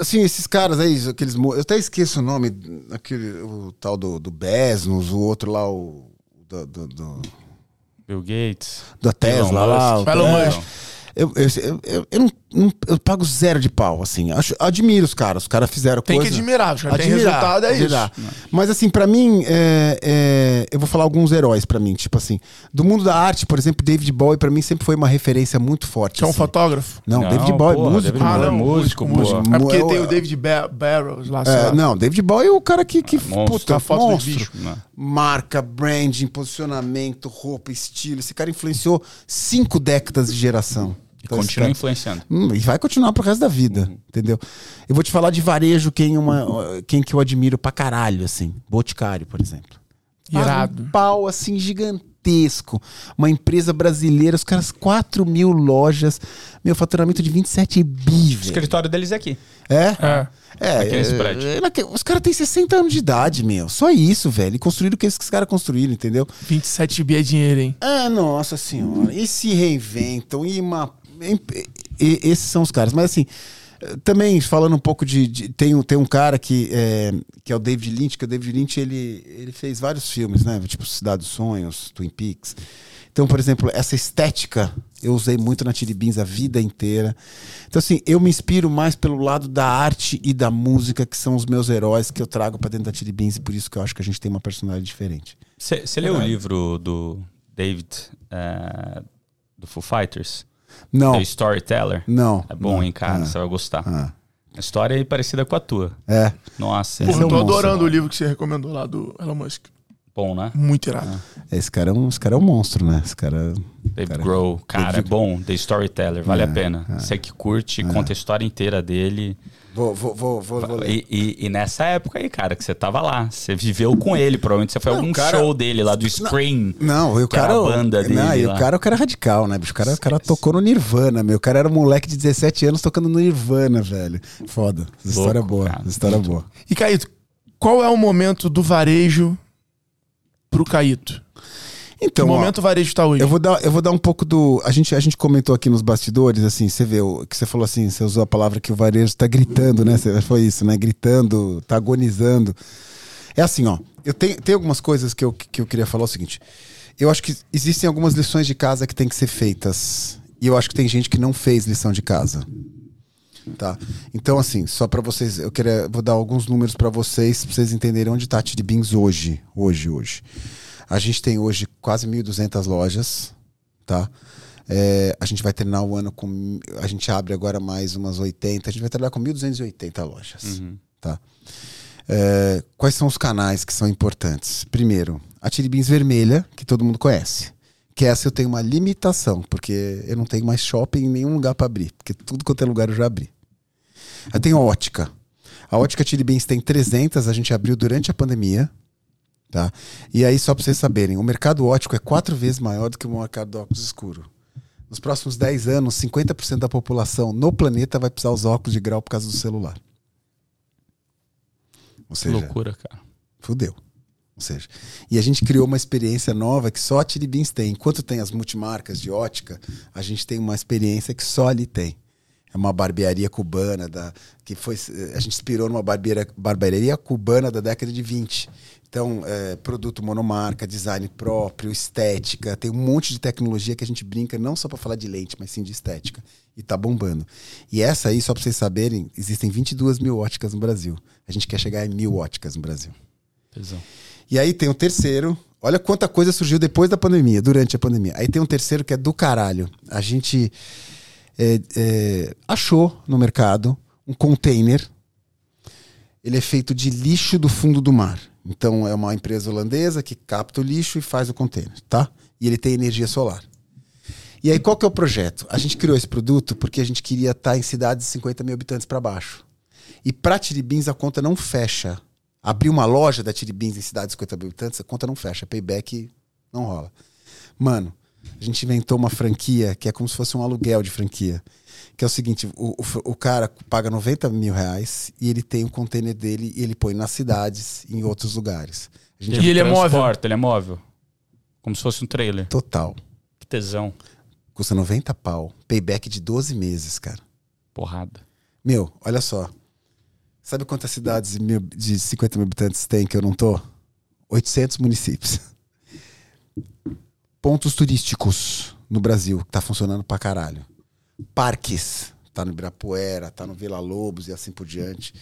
assim, esses caras aí, aqueles. Eu até esqueço o nome, aquele, o tal do, do Besnos, o outro lá, o. Do, do, do- Bill Gates. da Tesla lá. Musk. Elon é. Musk. Eu, eu, eu, eu, não, não- eu pago zero de pau, assim. Acho, admiro os caras. Os caras fizeram Tem que coisa. admirar, os caras têm resultado, é admirar. isso. Mas assim, pra mim, é, é, eu vou falar alguns heróis pra mim. Tipo assim, do mundo da arte, por exemplo, David Bowie pra mim sempre foi uma referência muito forte. Que é um assim. fotógrafo. Não, Não, David Bowie, porra, músico. David Ah, não, músico, músico, pô. É porque É o- tem o David Ba- Barrows lá, É, lá. não, David Bowie é o cara que, que monstro. puta, A foto do monstro. bicho. Não. Marca, branding, posicionamento, roupa, estilo. Esse cara influenciou cinco décadas de geração. Então, continua influenciando. Hum, e vai continuar pro resto da vida, entendeu? Eu vou te falar de varejo, quem, uma, quem que eu admiro pra caralho, assim. Boticário, por exemplo. Irado. Um pau, assim, gigantesco. Uma empresa brasileira, os caras, 4 mil lojas, meu faturamento de 27 bi, O escritório deles é aqui. É? É. É, Aqui nesse prédio. é, naque- os caras têm 60 anos de idade, meu. Só isso, velho. E construíram o que esses caras construíram, entendeu? 27 bi é dinheiro, hein? Ah, nossa senhora. E se reinventam. E, uma, esses são os caras. Mas assim, também falando um pouco de. de- tem, um- tem um cara que é, que é o David Lynch, que o David Lynch ele, ele fez vários filmes, né? Tipo Cidade dos Sonhos, Twin Peaks. Então, por exemplo, essa estética eu usei muito na Chili Beans a vida inteira. Então, assim, eu me inspiro mais pelo lado da arte e da música, que são os meus heróis que eu trago pra dentro da Chili Beans, e por isso que eu acho que a gente tem uma personalidade diferente. Você leu o livro do David, eh, do Foo Fighters? Não. The Storyteller? Não. É bom, não, hein, cara? ah, Você vai gostar. ah. A história é parecida com a tua. É. Nossa, Porra, é eu um tô monstro. adorando o livro que você recomendou lá do Elon Musk. bom, né? Muito irado. Esse cara é um, esse cara é um monstro, né? Esse cara. David cara- Grohl, cara, David- é bom. The Storyteller, vale É, a pena. Você que curte, conta a história inteira dele. Vou, vou, vou, vou, vou ler. E, e- e nessa época aí, cara, que você tava lá, você viveu com ele, provavelmente você foi Não, algum cara- show dele lá do Scream. Não, e o que era cara. a banda dele não, e lá. o cara, o cara é radical, né, bicho? O cara, o cara tocou no Nirvana, meu. O cara era um moleque de 17 anos tocando no Nirvana, velho. Foda. Essa história é boa. cara. História é boa. E, Caíto, qual é o momento do varejo pro Caíto? Então, que ó, momento o varejo tá hoje? Eu vou dar, eu vou dar um pouco do. A gente, a gente comentou aqui nos bastidores, assim, você vê, o que você falou assim, você usou a palavra que o varejo tá gritando, né? Você- Foi isso, né? Gritando, tá agonizando. É assim, ó. Eu tenho, tem algumas coisas que eu, que eu queria falar é o seguinte. Eu acho que existem algumas lições de casa que tem que ser feitas. E eu acho que tem gente que não fez lição de casa. Tá? Então, assim, só pra vocês, eu queria, vou dar alguns números pra vocês, pra vocês entenderem onde tá a hoje. Hoje, hoje. A gente tem hoje quase 1.200 lojas, tá? É, a gente vai terminar o ano com. A gente abre agora mais umas 80. A gente vai trabalhar com 1.280 lojas, tá? É, quais são os canais que são importantes? Primeiro, a Tiribins vermelha, que todo mundo conhece. Que essa eu tenho uma limitação, porque eu não tenho mais shopping em nenhum lugar para abrir, porque tudo quanto é lugar eu já abri. Eu tenho a ótica. A ótica Tiribins tem 300, a gente abriu durante a pandemia. Tá? E aí, só para vocês saberem, o mercado ótico é quatro vezes maior do que o mercado do óculos escuro. Nos próximos 10 anos, 50% da população no planeta vai precisar usar óculos de grau por causa do celular. Ou seja, Loucura, cara. Fudeu. Ou seja, e a gente criou uma experiência nova que só a Tiribins tem. Enquanto tem as multimarcas de ótica, a gente tem uma experiência que só ali tem. É uma barbearia cubana da que foi a gente inspirou numa barbearia, barbearia cubana da década de 20. Então, é, produto monomarca, design próprio, estética, tem um monte de tecnologia que a gente brinca não só para falar de lente, mas sim de estética. E tá bombando. E essa aí, só para vocês saberem, existem 22 mil óticas no Brasil. A gente quer chegar em mil óticas no Brasil. Tesão. E aí tem o terceiro. Olha quanta coisa surgiu depois da pandemia, durante a pandemia. Aí tem um terceiro que é do caralho. A gente é, é, achou no mercado um container. Ele é feito de lixo do fundo do mar. Então é uma empresa holandesa que capta o lixo e faz o container, tá? E ele tem energia solar. E aí qual que é o projeto? A gente criou esse produto porque a gente queria estar em cidades de 50 mil habitantes para baixo. E para Tiribins a conta não fecha. Abrir uma loja da Tiribins em cidades de 50 mil habitantes, a conta não fecha. Payback não rola. Mano, a gente inventou uma franquia que é como se fosse um aluguel de franquia. Que é o seguinte: o, o, o cara paga 90 mil reais e ele tem o container dele e ele põe nas cidades e em outros lugares. E ele é móvel? Ele é móvel. Como se fosse um trailer. Total. Que tesão. Custa 90 pau. Payback de 12 meses, cara. Porrada. Meu, olha só. Sabe quantas cidades de mil- de 50 mil habitantes tem que eu não tô? 800 municípios. Pontos turísticos no Brasil, que tá funcionando pra caralho. Parques, tá no Ibirapuera, tá no Vila Lobos e assim por diante.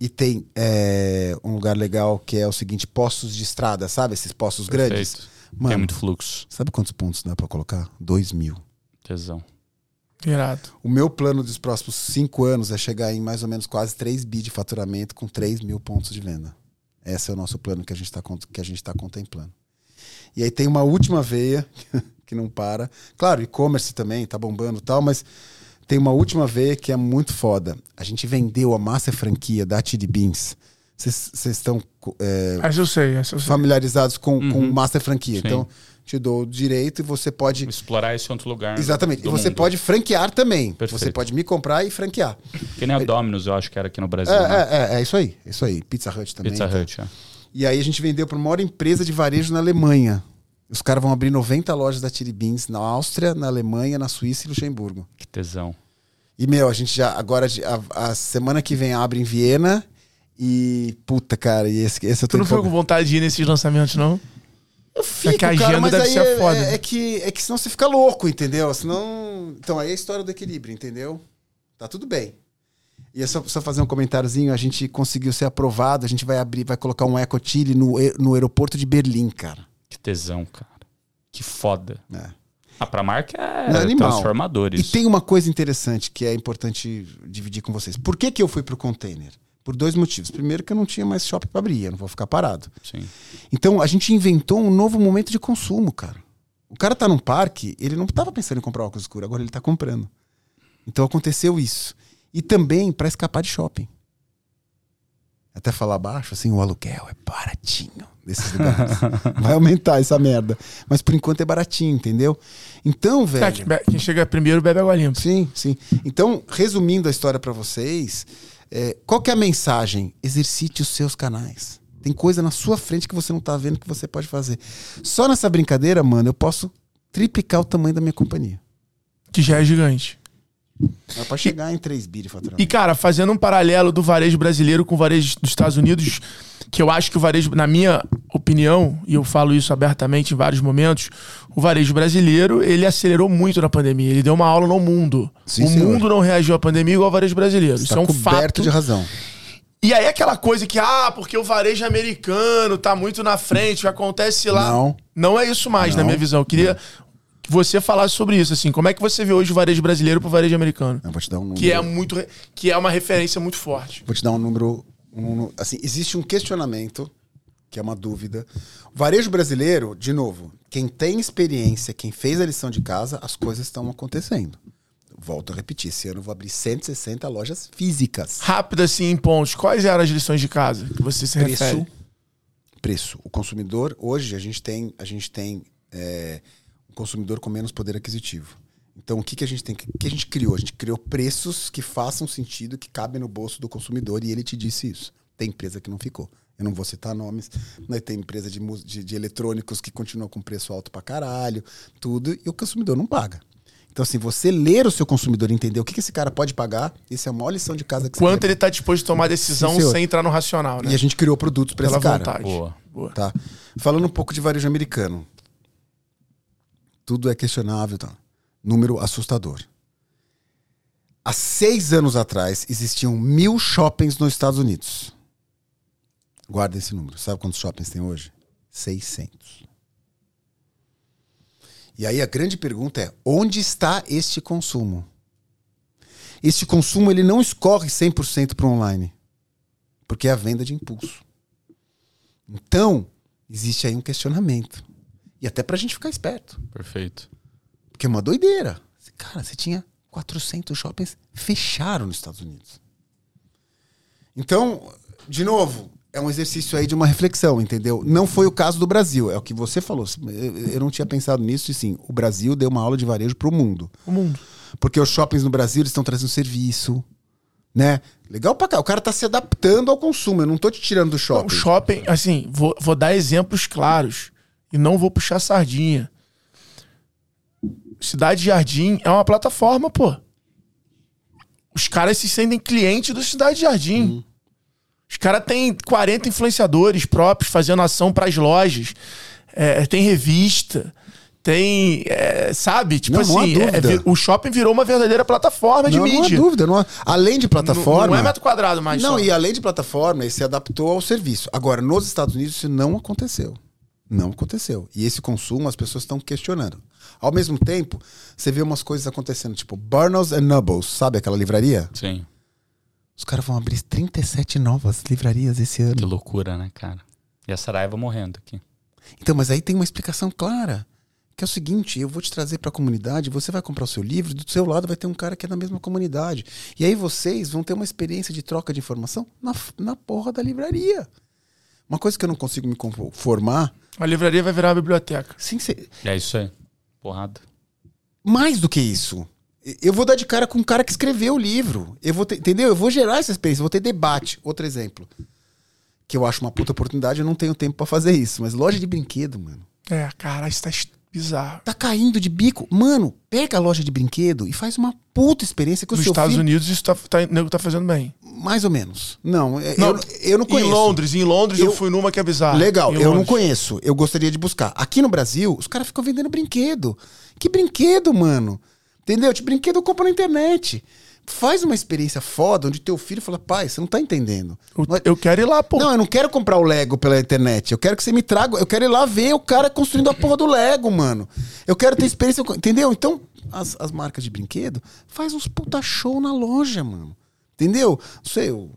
E tem é, um lugar legal que é o seguinte: postos de estrada, sabe? Esses postos grandes. Perfeito. Mano, Tem muito fluxo. sabe quantos pontos dá pra colocar? 2 mil. Tesão. Irado. O meu plano dos próximos cinco anos é chegar em mais ou menos quase 3 bi de faturamento com 3 mil pontos de venda. Esse é o nosso plano que a gente está que a gente tá contemplando. E aí tem uma última veia que não para. Claro, e-commerce também tá bombando e tal, mas tem uma última veia que é muito foda. A gente vendeu a massa franquia da Chili Beans. Vocês estão é, eu sei, eu sei. familiarizados com, com Uhum. master franquia. Sim. Então, te dou o direito e você pode Explorar esse outro lugar. Exatamente. E você mundo. pode franquear também. Perfeito. Você pode me comprar e franquear. Que nem a Domino's, eu acho que era aqui no Brasil. É, né? é, é, é isso aí. É isso aí. Pizza Hut também. Pizza Hut, é. E aí a gente vendeu para uma maior empresa de varejo na Alemanha. Os caras vão abrir 90 lojas da Chili Beans na Áustria, na Alemanha, na Suíça e Luxemburgo. Que tesão. E, meu, a gente já. Agora, a, a semana que vem abre em Viena. E. Puta, cara, e esse, esse eu tô Tu não ficou com vontade de ir nesses lançamentos, não? Eu fico, É que a cara, agenda mas deve aí ser é, foda, é- é que, é que senão você fica louco, entendeu? Senão. Então, aí é a história do equilíbrio, entendeu? Tá tudo bem. E é só, só fazer um comentáriozinho, a gente conseguiu ser aprovado, a gente vai abrir, vai colocar um Eco Chile no, no aeroporto de Berlim, cara. Tesão, cara. Que foda. É. Ah, pra marca é, É animal. transformador E tem uma coisa interessante que é importante dividir com vocês. Por que, que eu fui pro container? Por dois motivos. Primeiro, que eu não tinha mais shopping pra abrir, eu não vou ficar parado. Sim. Então a gente inventou um novo momento de consumo, cara. O cara tá num parque, ele não tava pensando em comprar óculos escuro, agora ele tá comprando. Então aconteceu isso. E também para escapar de shopping. Até falar baixo, assim, o aluguel é baratinho desses lugares. Vai aumentar essa merda. Mas por enquanto é baratinho, entendeu? Então, É, velho. que be- quem chega primeiro bebe água limpa. Sim, sim. Então, resumindo a história pra vocês, é, qual que é a mensagem? Exercite os seus canais. Tem coisa na sua frente que você não tá vendo que você pode fazer. Só nessa brincadeira, mano, eu posso triplicar o tamanho da minha companhia. Que já é gigante. É pra chegar em 3 bi de faturamento. E, cara, fazendo um paralelo do varejo brasileiro com o varejo dos Estados Unidos, que eu acho que o varejo, na minha opinião, e eu falo isso abertamente em vários momentos, o varejo brasileiro, ele acelerou muito na pandemia. Ele deu uma aula no mundo. Sim, o senhor. mundo não reagiu à pandemia igual o varejo brasileiro. Você isso tá é um fato. de razão. E aí aquela coisa que, ah, porque o varejo americano tá muito na frente, acontece lá. Não. Não é isso mais, na Não. minha visão. Eu queria que você falasse sobre isso, assim. Como é que você vê hoje o varejo brasileiro pro varejo americano? Eu vou te dar um número. Que é muito. Que é uma referência muito forte. Vou te dar um número Um- assim, existe um questionamento, que é uma dúvida. O varejo brasileiro, de novo, quem tem experiência, quem fez a lição de casa, as coisas estão acontecendo. Volto a repetir, esse ano eu vou abrir 160 lojas físicas. Rápido assim, em pontos. Quais eram as lições de casa que você se Preço. refere? Preço. O consumidor, hoje, a gente tem, a gente tem é, consumidor com menos poder aquisitivo. Então, o que, que a gente tem? que- O que a gente criou? A gente criou preços que façam sentido, que cabem no bolso do consumidor, e ele te disse isso. Tem empresa que não ficou. Eu não vou citar nomes, mas tem empresa de, de, de eletrônicos que continua com preço alto pra caralho, tudo, e o consumidor não paga. Então, assim, você ler o seu consumidor e entender o que, que esse cara pode pagar, isso é a maior lição de casa que você Quanto ele tá disposto a tomar decisão Sim, sem entrar no racional, né? E a gente criou produtos para esse cara. vontade. Boa. Boa. Tá. Falando um pouco de varejo americano. Tudo é questionável, tá? Número assustador. Há seis anos atrás, existiam mil shoppings nos Estados Unidos. Guarda esse número. Sabe quantos shoppings tem hoje? 600. E aí a grande pergunta é: onde está este consumo? Este consumo ele não escorre 100% para o online, porque é a venda de impulso. Então, existe aí um questionamento. E até pra gente ficar esperto. Perfeito. Porque é uma doideira. Cara, você tinha 400 shoppings fecharam nos Estados Unidos. Então, de novo, é um exercício aí de uma reflexão, entendeu? Não foi o caso do Brasil, é o que você falou. Eu não tinha pensado nisso e sim, o Brasil deu uma aula de varejo pro mundo. O mundo. Porque os shoppings no Brasil estão trazendo serviço, né? Legal pra cá. O cara tá se adaptando ao consumo. Eu não tô te tirando do O shopping. shopping, assim, vou, vou dar exemplos claros e não vou puxar sardinha. Cidade Jardim é uma plataforma, pô. Os caras se sentem clientes do Cidade Jardim. Os caras têm 40 influenciadores próprios fazendo ação pras lojas. É, tem revista. Tem. é, sabe? Tipo Não, não assim, é- dúvida. vi- o shopping virou uma verdadeira plataforma de não, não há mídia. dúvida. Não há- Além de plataforma. Não, não é metro quadrado mais. Não, só. e além de plataforma, ele se adaptou ao serviço. Agora, nos Estados Unidos, isso não aconteceu. Não aconteceu. E esse consumo, as pessoas estão questionando. Ao mesmo tempo, você vê umas coisas acontecendo, tipo Barnes and Nobles, sabe aquela livraria? Sim. Os caras vão abrir 37 novas livrarias esse ano. Que loucura, né, cara? E a Saraiva morrendo aqui. Então, mas aí tem uma explicação clara. Que é o seguinte, eu vou te trazer para a comunidade, você vai comprar o seu livro, do seu lado vai ter um cara que é da mesma comunidade. E aí vocês vão ter uma experiência de troca de informação na, na porra da livraria. Uma coisa que eu não consigo me conformar, A livraria vai virar uma biblioteca. sem ser, É isso aí. Porrada. mais do que isso. Eu vou dar de cara com um cara que escreveu o livro. Eu vou ter, entendeu? Eu vou gerar essa experiência, eu vou ter debate. Outro exemplo. Que eu acho uma puta oportunidade, eu não tenho tempo para fazer isso. Mas loja de brinquedo, mano. É, cara, isso tá bizarro. Tá caindo de bico. Mano, pega a loja de brinquedo e faz uma puta experiência com o Nos seu Estados filho. Unidos, isso tá, tá, nego tá fazendo bem. Mais ou menos. Não, é- Não, eu, eu não conheço. Em Londres, em Londres eu, Eu- fui numa que é bizarra. Legal, Em eu não conheço. Eu gostaria de buscar. Aqui no Brasil, os caras ficam vendendo brinquedo. Que brinquedo, mano? Entendeu? Tipo, brinquedo eu compro na internet. Faz uma experiência foda onde teu filho fala, pai, você não tá entendendo. Eu, quero ir lá, pô. Não, eu não quero comprar o Lego pela internet. Eu quero que você me traga. Eu quero ir lá ver o cara construindo a porra do Lego, mano. Eu quero ter experiência. Entendeu? Então, as, as marcas de brinquedo faz uns puta show na loja, mano. Entendeu? Não sei, o.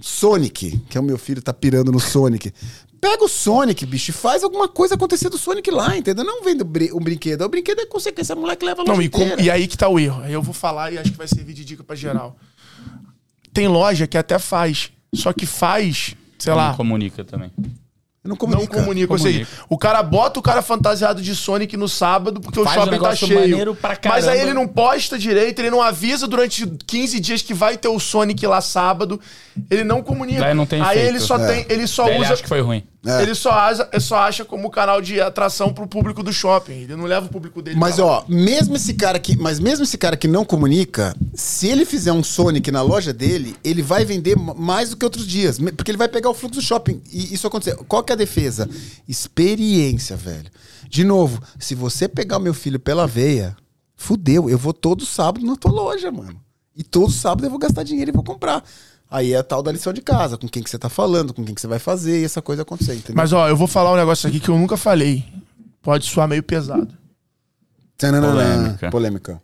Sonic, que é o meu filho, tá pirando no Sonic. Pega o Sonic, bicho, e faz alguma coisa acontecer do Sonic lá, entendeu? Não vende o bri- um brinquedo. O brinquedo é consequência, a moleque leva Não, e, com- e aí que tá o erro. Aí eu vou falar e acho que vai servir de dica pra geral. Tem loja que até faz, só que faz, sei Não lá, comunica também. Eu não não comunica. comunica. Ou seja, Comunica. o cara bota o cara fantasiado de Sonic no sábado porque Faz o um shopping tá negócio cheio. Mas aí ele não posta direito, ele não avisa durante 15 dias que vai ter o Sonic lá sábado. Ele não comunica. Daí não tem aí efeito. ele só É. tem, ele só Daí ele usa acha que foi ruim. É. Ele só acha, só acha como canal de atração pro público do shopping. Ele não leva o público dele Mas lá. ó, mesmo esse cara que, mas mesmo esse cara que não comunica, se ele fizer um Sonic na loja dele, ele vai vender ma- mais do que outros dias, porque ele vai pegar o fluxo do shopping. E isso acontecer. Qual que é a defesa? Experiência, velho. De novo, se você pegar o meu filho pela veia, fudeu, eu vou todo sábado na tua loja, mano. E todo sábado eu vou gastar dinheiro e vou comprar. Aí é a tal da lição de casa, com quem que você tá falando, com quem que você vai fazer e essa coisa acontecer, entendeu? Mas ó, eu vou falar um negócio aqui que eu nunca falei. Pode soar meio pesado. Polêmica. Polêmica.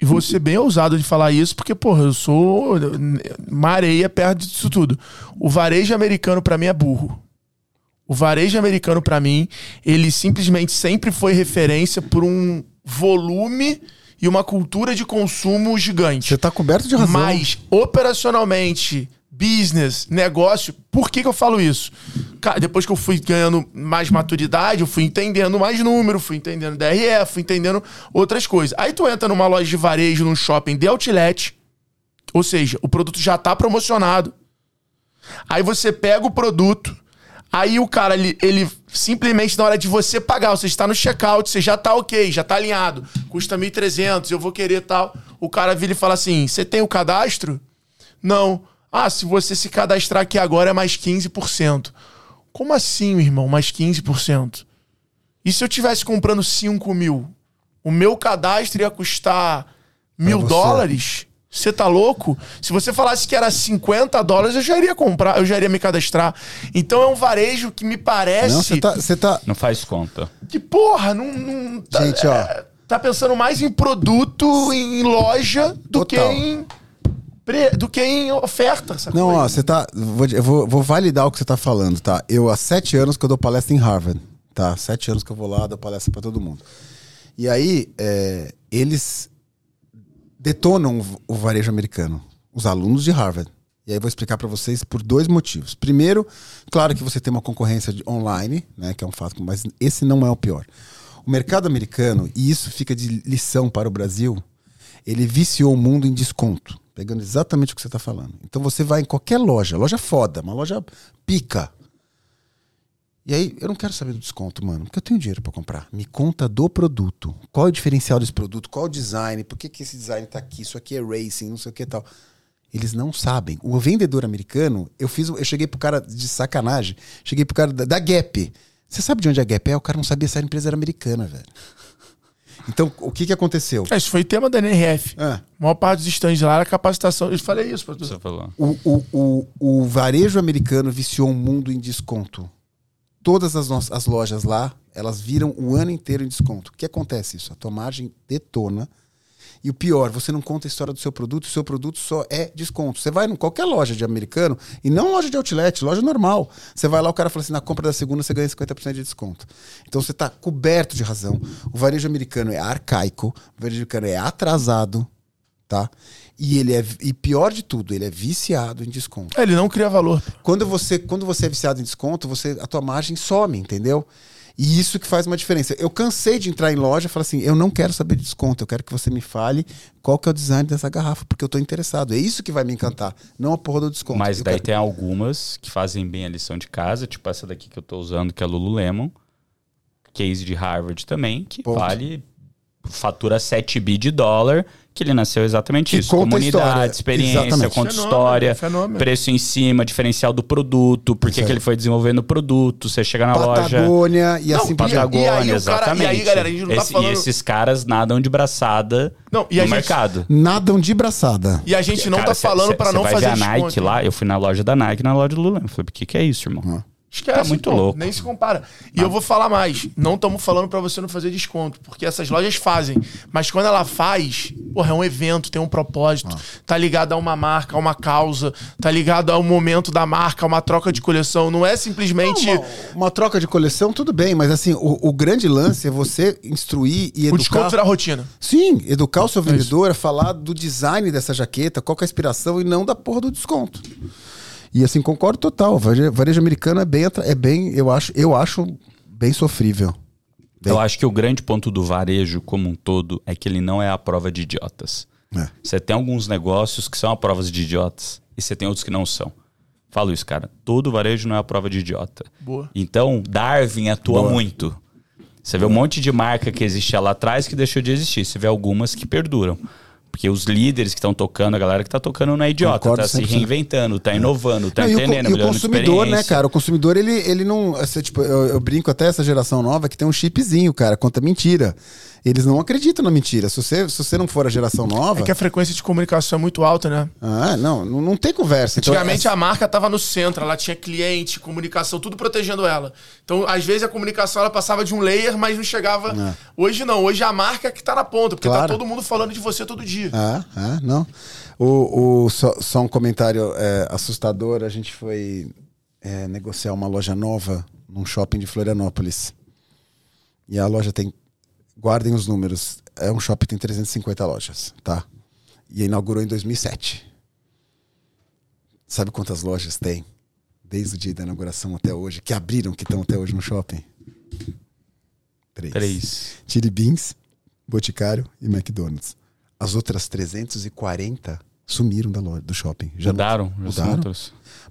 e vou ser bem ousado de falar isso, porque, porra, eu sou uma areia perto disso tudo. O varejo americano, para mim, é burro. O varejo americano, para mim, ele simplesmente sempre foi referência por um volume e uma cultura de consumo gigante. Você tá coberto de razão. Mas, operacionalmente, business, negócio, por que, que eu falo isso? Cara, depois que eu fui ganhando mais maturidade, eu fui entendendo mais número, fui entendendo DRE, fui entendendo outras coisas. Aí tu entra numa loja de varejo, num shopping de outlet, ou seja, o produto já tá promocionado. Aí você pega o produto, aí o cara, ele, ele simplesmente na hora de você pagar, você está no checkout, você já tá ok, já tá alinhado, custa 1.300, eu vou querer tal. O cara vira e fala assim: você tem o cadastro? Não. Ah, se você se cadastrar aqui agora é mais 15%. Como assim, irmão, mais 15%? E se eu tivesse comprando 5 mil? O meu cadastro ia custar mil dólares? Você tá louco? Se você falasse que era 50 dólares, eu já iria comprar, eu já iria me cadastrar. Então é um varejo que me parece. Não, você tá, você tá. Não faz conta. Que porra, não. não tá, Gente, ó. é, tá pensando mais em produto, em loja, do que Total. em. pre- do que em oferta, sacou? Não, ó, você tá. Vou, eu vou, vou validar o que você tá falando, tá? Eu, há sete anos que eu dou palestra em Harvard, tá? Sete anos que eu vou lá, dou palestra pra todo mundo. E aí, é, eles detonam o- varejo americano, os alunos de Harvard. E aí eu vou explicar pra vocês por dois motivos. Primeiro, claro que você tem uma concorrência online, né, que é um fato, mas esse não é o pior. O mercado americano, e isso fica de lição para o Brasil, ele viciou o mundo em desconto, pegando exatamente o que você está falando. Então você vai em qualquer loja, loja foda, uma loja pica. E aí, eu não quero saber do desconto, mano, porque eu tenho dinheiro para comprar. Me conta do produto. Qual é o diferencial desse produto? Qual é o design? Por que, que esse design tá aqui? Isso aqui é racing, não sei o que e tal. Eles não sabem. O vendedor americano, eu fiz, eu cheguei pro cara de sacanagem, cheguei pro cara da, da Gap. Você sabe de onde a Gap é? O cara não sabia se a empresa era americana, velho. Então, o que que aconteceu? É, Isso foi tema da NRF. Ah. A maior parte dos stands lá era capacitação. Eu falei isso pra tu. Você falou. O, o, o, o varejo americano viciou o mundo em desconto. Todas as, nossas, as lojas lá, elas viram o ano inteiro em desconto. O que acontece isso? A tua margem detona. E o pior, você não conta a história do seu produto, o seu produto só é desconto. Você vai em qualquer loja de americano, e não loja de outlet, loja normal. Você vai lá, o cara fala assim: na compra da segunda você ganha 50% de desconto. Então você está coberto de razão. O varejo americano é arcaico, o varejo americano é atrasado, tá? E ele é e pior de tudo, ele é viciado em desconto. É, ele não cria valor. Quando você, quando você é viciado em desconto, você a tua margem some, entendeu? E isso que faz uma diferença. Eu cansei de entrar em loja e falar assim: eu não quero saber de desconto, eu quero que você me fale qual que é o design dessa garrafa, porque eu tô interessado. É isso que vai me encantar, não a porra do desconto. Mas Eu daí quero- tem algumas que fazem bem a lição de casa, tipo essa daqui que eu tô usando, que é a Lululemon. Case de Harvard também, que Ponto. vale, fatura 7 bi de dólar, que ele nasceu exatamente Que isso. conta a história. Comunidade, experiência, Exatamente. conta Fenômeno, história, fenômeno. preço em cima, diferencial do produto, por que ele foi desenvolvendo o produto, você chega na loja... Patagônia e Não, assim por e- diante. e aí Patagônia, cara- exatamente. e aí, galera, a gente não tá Esse- falando- E esses caras nadam de braçada Não, e no a gente- mercado. Nadam de braçada. E a gente não Cara, tá cê- falando cê- pra cê não vai fazer ver a Nike desconto. lá, eu fui na loja da Nike, na loja do Lululemon. Falei, o que que é isso, irmão? Uhum. Esquece, Tá muito pô, louco. Nem se compara. E eu vou falar mais. Não estamos falando pra você não fazer desconto, porque essas lojas fazem. Mas quando ela faz, porra, é um evento, tem um propósito. Tá ligado a uma marca, a uma causa. Tá ligado ao momento da marca, a uma troca de coleção. Não é simplesmente Uma, uma troca de coleção, tudo bem, mas assim, o, o grande lance é você instruir e o educar. desconto da rotina. Sim, educar o seu vendedor a falar do design dessa jaqueta, qual é a inspiração e não da porra do desconto. E assim, concordo total. Varejo, varejo americano é bem, é bem, eu acho, eu acho bem sofrível. Bem- Eu acho que o grande ponto do varejo como um todo é que ele não é a prova de idiotas. É. Você tem alguns negócios que são a prova de idiotas e você tem outros que não são. Falo isso, cara. Todo varejo não é a prova de idiota. Boa. Então, Darwin atua Boa. muito. Você vê um monte de marca que existia lá atrás que deixou de existir. Você vê algumas que perduram. Porque os líderes que estão tocando, a galera que tá tocando não é idiota, Concordo tá se 100%. reinventando, tá inovando, tá Não, e o, entendendo, e o consumidor, né, cara? O consumidor, ele, ele não. assim, tipo, eu, eu brinco até essa geração nova que tem um chipzinho, cara. Conta mentira. Eles não acreditam na mentira. Se você, se você não for a geração nova. É que a frequência de comunicação é muito alta, né? Ah, não, não, não tem conversa. Então, Antigamente essa- a marca tava no centro, ela tinha cliente, comunicação, tudo protegendo ela. Então, às vezes a comunicação ela passava de um layer, mas não chegava. É. Hoje não, hoje a marca é que tá na ponta, porque Claro. tá todo mundo falando de você todo dia. Ah, ah, não. O, o, só, só um comentário é, assustador. A gente foi é, negociar uma loja nova num shopping de Florianópolis. E a loja tem. Guardem os números. É um shopping que tem 350 lojas, tá? E inaugurou em 2007. Sabe quantas lojas tem? Desde o dia da inauguração até hoje, que abriram, que estão até hoje no shopping? Três. Três. Chili Beans, Boticário e McDonald's. As outras 340 sumiram da loja, do shopping. Já não- Mudaram? Já são Mudaram.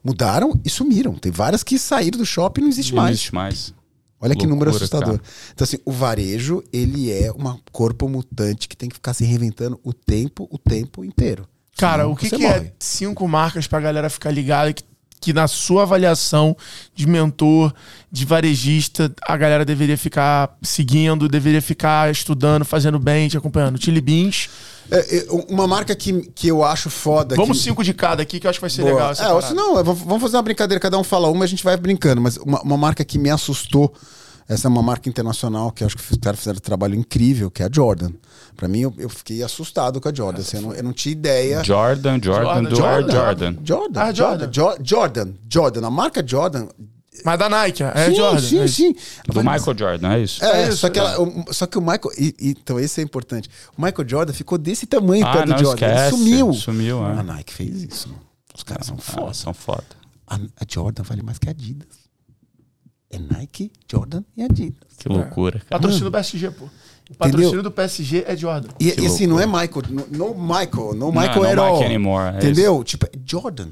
Mudaram e sumiram. Tem várias que saíram do shopping e não existe Não mais. existe mais. Olha que número assustador. cara. Então, assim, o varejo, ele é um corpo mutante que tem que ficar se reinventando o tempo, o tempo inteiro. Cara, Senão o que, que é cinco marcas pra galera ficar ligada que, que na sua avaliação de mentor, de varejista, a galera deveria ficar seguindo, deveria ficar estudando, fazendo bem, te acompanhando? Chili Beans. É, é, uma marca que, que eu acho foda. Vamos que... cinco de cada aqui, que eu acho que vai ser Boa. legal essa É, parada. se não, vamos vamos fazer uma brincadeira, cada um fala uma, a gente vai brincando. Mas uma, uma marca que me assustou, essa é uma marca internacional que eu acho que os caras fizeram um trabalho incrível, que é a Jordan. Pra mim, eu, eu fiquei assustado com a Jordan. assim, eu, não, eu não tinha ideia. Jordan, Jordan, Jordan, do Jordan. Jordan. Jordan, Ah, Jordan, Jo- Jordan, Jordan. A marca Jordan. Mas da Nike, é sim, Jordan. sim, é sim. Do Michael Jordan, é isso? É, É isso, só, que é. ela- o- só que o Michael. e- e- então, esse é importante. O Michael Jordan ficou desse tamanho Ah, perto não do Jordan. Ele esquece, sumiu. sumiu, é. A Nike fez isso. mano. Os caras são Ah, foda. são foda. A, a Jordan vale mais que a Adidas. É Nike, Jordan e Adidas. Que loucura, cara. Patrocínio do PSG, pô. O patrocínio do PSG é Jordan. E, e assim, não é Michael, no, no Michael, no Michael no at all. Mike anymore, é Entendeu? Tipo, é Jordan.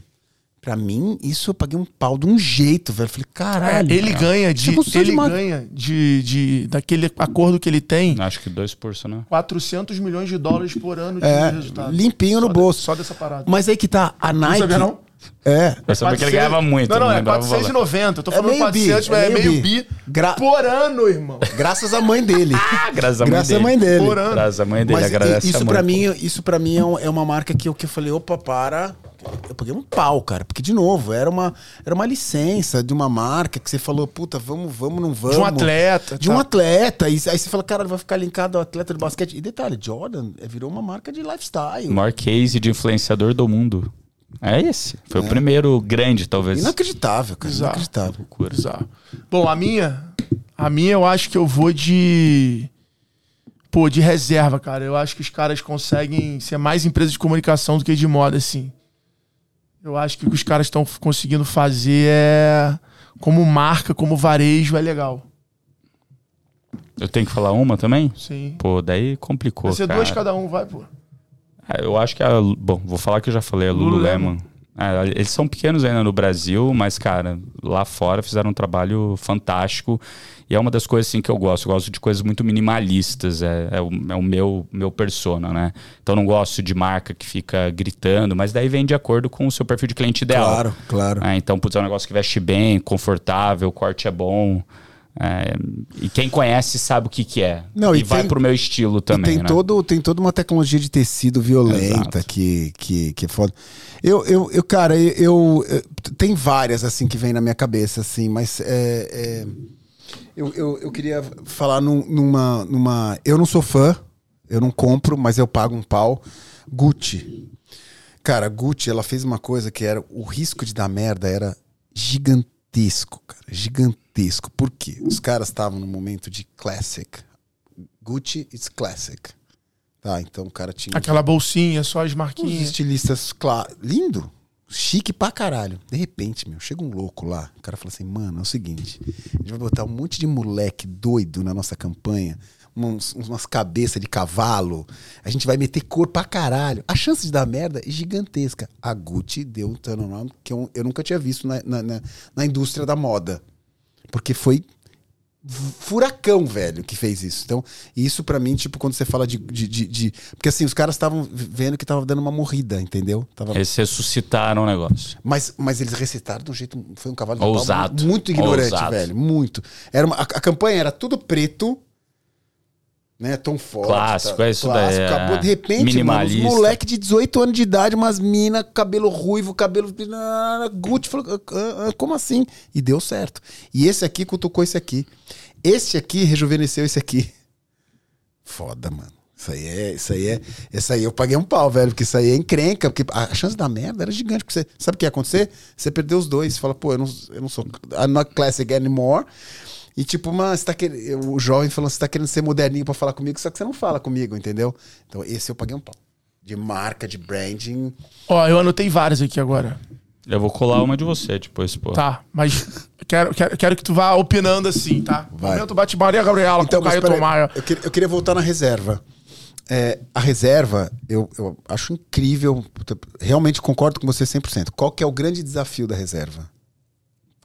Pra mim, isso eu paguei um pau de um jeito, velho. Falei, É, caralho. ele ganha de. Gostou Ele de uma- ganha de, de. Daquele acordo que ele tem. Acho que 2%, né? 400 milhões de dólares por ano de É, resultado. limpinho no Só bolso. de- só dessa parada. Mas aí que tá, a não Nike. sabia, não? É. Eu sabia que ele ganhava muito. Não, não, é lembrava o valor. 490. Eu tô É falando bi, 400, mas é é meio meio bi. bi. Gra- Por ano, irmão. Graças à mãe dele. Ah, graças à mãe Graças dele. à mãe dele. Por ano. Graças à mãe dele, Mas agradece isso a mãe. pra mim, isso para mim é, um- é uma marca que eu, que eu falei, opa, para. Eu paguei um pau, cara. Porque, de novo, era uma, era uma licença de uma marca que você falou, puta, vamos, vamos, não vamos. De um atleta. De um tá. atleta. E aí você fala, cara, vai ficar linkado ao atleta de basquete. E detalhe, Jordan é, virou uma marca de lifestyle. O maior case de influenciador do mundo. É esse. Foi o primeiro grande, talvez. Inacreditável, cara. Bizarro. Inacreditável. Bizarro. Bom, a minha. A minha eu acho que eu vou de. Pô, de reserva, cara. Eu acho que os caras conseguem ser mais empresa de comunicação do que de moda, assim. Eu acho que o que os caras estão conseguindo fazer é. Como marca, como varejo, é legal. Eu tenho que falar uma também? Sim. Pô, daí complicou, Vai ser cara. duas cada um, vai, pô. É, eu acho que a... Bom, vou falar que eu já falei, a Lululemon. É, eles são pequenos ainda no Brasil, mas, cara, lá fora fizeram um trabalho fantástico. E é uma das coisas assim, que eu gosto. Eu gosto de coisas muito minimalistas. É, é o, é o meu, meu persona, né? Então não gosto de marca que fica gritando, mas daí vem de acordo com o seu perfil de cliente ideal. Claro, claro. É, então, putz, é um negócio que veste bem, confortável, o corte é bom. É, e quem conhece sabe o que, que é. Não, e e vai tem- pro meu estilo também, tem, né? todo, tem toda uma tecnologia de tecido violenta Exato. que, que, que é foda. Eu, eu, eu cara, eu, eu- Tem várias, assim, que vem na minha cabeça, assim, mas é, é, eu, eu, eu queria falar num- numa, numa. Eu não sou fã, eu não compro, mas eu pago um pau. Gucci. Cara, Gucci, ela fez uma coisa que era. O risco de dar merda era gigantesco, cara. Gigantesco. Por quê? Os caras estavam num momento de classic. Gucci is classic. Tá, então o cara tinha Aquela bolsinha, só as marquinhas. estilistas cla- lindo, chique pra caralho. De repente, meu, chega um louco lá, o cara fala assim, mano, é o seguinte, a gente vai botar um monte de moleque doido na nossa campanha, uns- umas cabeças de cavalo, a gente vai meter cor pra caralho. A chance de dar merda é gigantesca. A Gucci deu um turnaround que eu, eu nunca tinha visto na, na, na- na indústria da moda. Porque foi furacão, velho, que fez isso. Então, isso pra mim, tipo, quando você fala de. de, de- de- porque assim, os caras estavam vendo que tava dando uma morrida, entendeu? Tava... Eles ressuscitaram o negócio. Mas, mas eles recitaram de um jeito. Foi um cavalo de pau Ousado. muito ignorante, Ousado. velho. Muito. Era uma- a, a campanha era tudo preto. Né? Tom Ford. Clássico, é isso daí, é. Acabou de repente, mano, os moleque de 18 anos de idade, umas mina, cabelo ruivo, cabelo ah, Gucci, falou, ah, ah, como assim? E deu certo. E esse aqui cutucou esse aqui. Esse aqui rejuvenesceu esse aqui. Foda, mano. Isso aí é, isso aí é, isso aí eu paguei um pau, velho, porque isso aí é encrenca, porque a chance da merda era gigante, porque você, sabe o que ia acontecer? Você perdeu os dois, você fala, pô, eu não, eu não sou, I'm not classic anymore, e tipo, mano, você tá querendo, o jovem falando, você tá querendo ser moderninho pra falar comigo, só que você não fala comigo, entendeu? Então esse eu paguei um pau. De marca, de branding. Ó, eu anotei várias aqui agora. Eu vou colar uma de você depois, pô. Tá, mas quero, quero, quero que tu vá opinando assim, tá? Vai. Momento bate Maria Gabriela Então, com Caio Tomaia. eu, queria, eu queria voltar na reserva. É, a reserva, eu, eu acho incrível, realmente concordo com você 100%. Qual que é o grande desafio da reserva?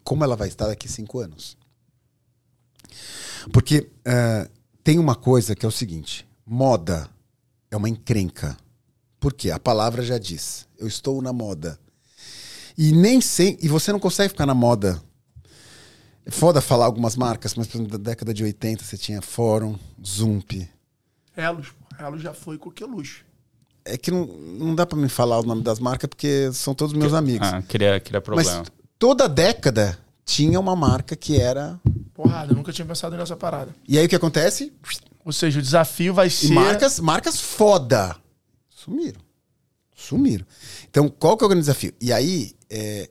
Como ela vai estar daqui cinco anos? Porque é, tem uma coisa que é o seguinte: moda é uma encrenca. Por quê? A palavra já diz. Eu estou na moda. E nem sem, e você não consegue ficar na moda. É foda falar algumas marcas, mas por exemplo, da década de 80 você tinha Fórum, Zump. Elos. Elos já foi coqueluche. É que não, não dá pra me falar o nome das marcas porque são todos meus amigos. Ah, queria, queria mas problema. toda década tinha uma marca que era. Porrada, eu nunca tinha pensado nessa parada. E aí o que acontece? Ou seja, o desafio vai E ser. marcas, marcas foda. Sumiram. Sumiram. Então, qual que é o grande desafio? E aí, é,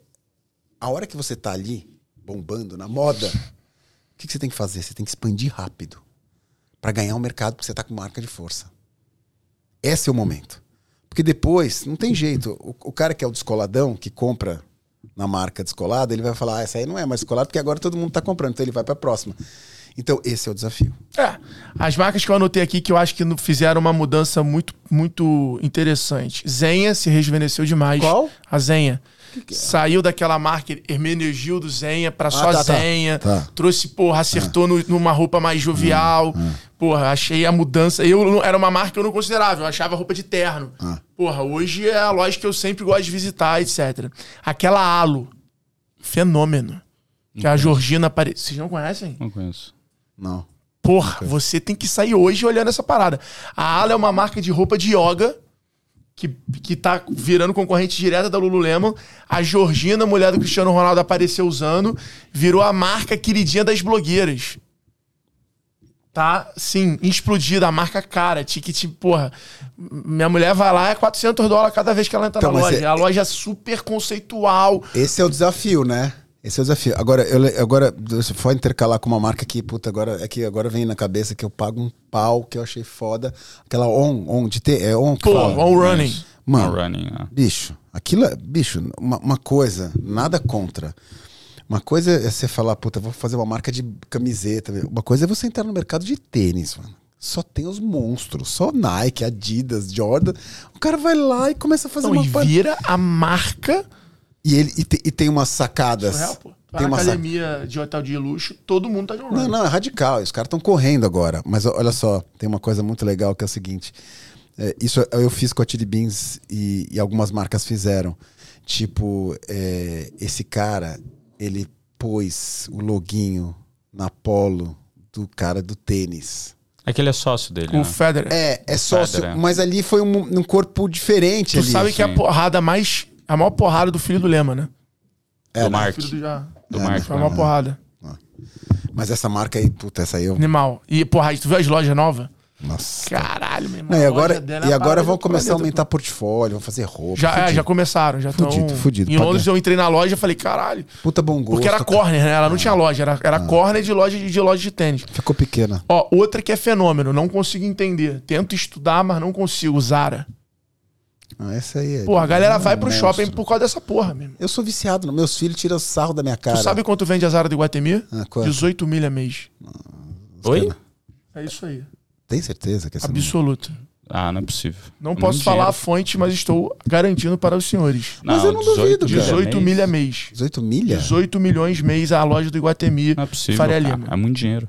a hora que você tá ali, bombando na moda, o que, que você tem que fazer? Você tem que expandir rápido para ganhar o mercado, porque você tá com marca de força. Esse é o momento. Porque depois, não tem jeito. O, o cara que é o descoladão, que compra na marca descolada, ele vai falar, ah, essa aí não é mais descolada, porque agora todo mundo tá comprando, então ele vai pra próxima. Então, esse é o desafio. É, as marcas que eu anotei aqui que eu acho que fizeram uma mudança muito, muito interessante. Zenha se rejuvenesceu demais. Qual? A Zenha. Saiu daquela marca Hermenegildo Zenha pra só tá, tá. Zenha. Tá. Trouxe, porra, acertou no- numa roupa mais jovial. Porra, achei a mudança. Eu não- era uma marca que eu não considerava, eu achava roupa de terno. Ah. Porra, hoje é a loja que eu sempre gosto de visitar, etc. Aquela Alo, fenômeno. Que a Georgina apareceu. Vocês não conhecem? Não conheço. Não. Porra, você tem que sair hoje olhando essa parada. A Ala é uma marca de roupa de yoga que, que tá virando concorrente direta da Lululemon. A Georgina, mulher do Cristiano Ronaldo, apareceu usando, virou a marca queridinha das blogueiras. Tá, sim, explodida, a marca cara, ticket, porra. Minha mulher vai lá, é 400 dólares cada vez que ela entra Então, na loja. é- A loja é super conceitual. Esse é o desafio, né? Esse é o desafio. Agora, eu, agora se for intercalar com uma marca que, puta, agora é que agora vem na cabeça que eu pago um pau que eu achei foda. Aquela on, on de ter, é on que Pô, fala. on running. Mano, Não running, ah. bicho, aquilo é, bicho, uma, uma coisa, nada contra. Uma coisa é você falar, puta, vou fazer uma marca de camiseta. Uma coisa é você entrar no mercado de tênis, mano. Só tem os monstros, só Nike, Adidas, Jordan. O cara vai lá e começa a fazer Não, uma e pa- vira a marca E ele e, te- e tem umas sacadas. Surreal, pô. Vai Tem na uma academia de hotel de luxo, todo mundo tá de um Não, não, é radical. Os caras estão correndo agora. Mas olha só, tem uma coisa muito legal que é o seguinte. É, isso eu fiz com a Chili Beans e, e algumas marcas fizeram. Tipo, é, esse cara, ele pôs o loguinho na polo do cara do tênis. É que ele é sócio dele, Com né? o Federer. É, é sócio, Federer. mas ali foi um, um corpo diferente tu ali. sabe que é a sim. porrada mais. A maior porrada do filho do Lema, né? É, do né? Mark. Filho do já. Do É, Mark. Foi a maior porrada. Mas essa marca aí, puta, essa aí eu. Animal. E, porra, tu viu as lojas novas? Nossa. Caralho, meu irmão. Não, e a agora, é e agora vão começar a aumentar portfólio, vão fazer roupa. Já, é, fudido. já começaram, já estão. Fudido, fudido. Em Londres eu entrei na loja e falei, caralho. Puta bom gosto. Porque era corner, né? Ela não tinha loja, era, era corner de loja de, de loja de tênis. Ficou pequena. Ó, outra que é fenômeno, não consigo entender. Tento estudar, mas não consigo. Zara. Ah, essa aí é. Pô, a galera vai pro monstro. shopping por causa dessa porra, mesmo. Eu sou viciado. Meus filhos tiram sarro da minha cara. Tu sabe quanto vende a Zara do Iguatemi? Ah, quanto? 18 milha mês. Oi? É isso aí. Tem certeza que essa Absoluto. Ah, não é possível. Não posso falar a fonte, mas estou garantindo para os senhores. Mas eu não duvido, cara. 18 mês? milha mês. 18 milha? 18 milhões mês a loja do Iguatemi. Não é possível. Faria. Lima. É muito dinheiro.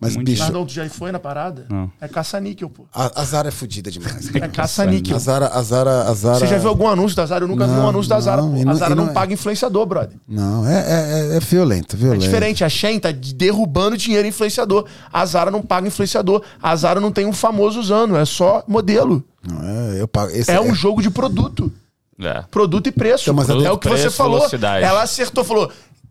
Mas, Muito bicho, tu já foi na parada? Não. É caça-níquel, pô. a, a Zara é fodida demais. É caça-níquel. A Zara, a Zara, a Zara... Você já viu algum anúncio da Zara? Eu nunca vi um Não, anúncio da Zara. não, pô. e A não- Zara não, não é. paga influenciador, brother. Não, é, é, é- é violento, É violento. diferente. A Shein tá derrubando dinheiro influenciador. A Zara não paga influenciador. A Zara não tem um famoso usando. É só modelo. Não, é, eu pago, esse É um jogo de produto. É. Produto e preço. Então, mas é o que você preço, falou. velocidade. Ela acertou, falou.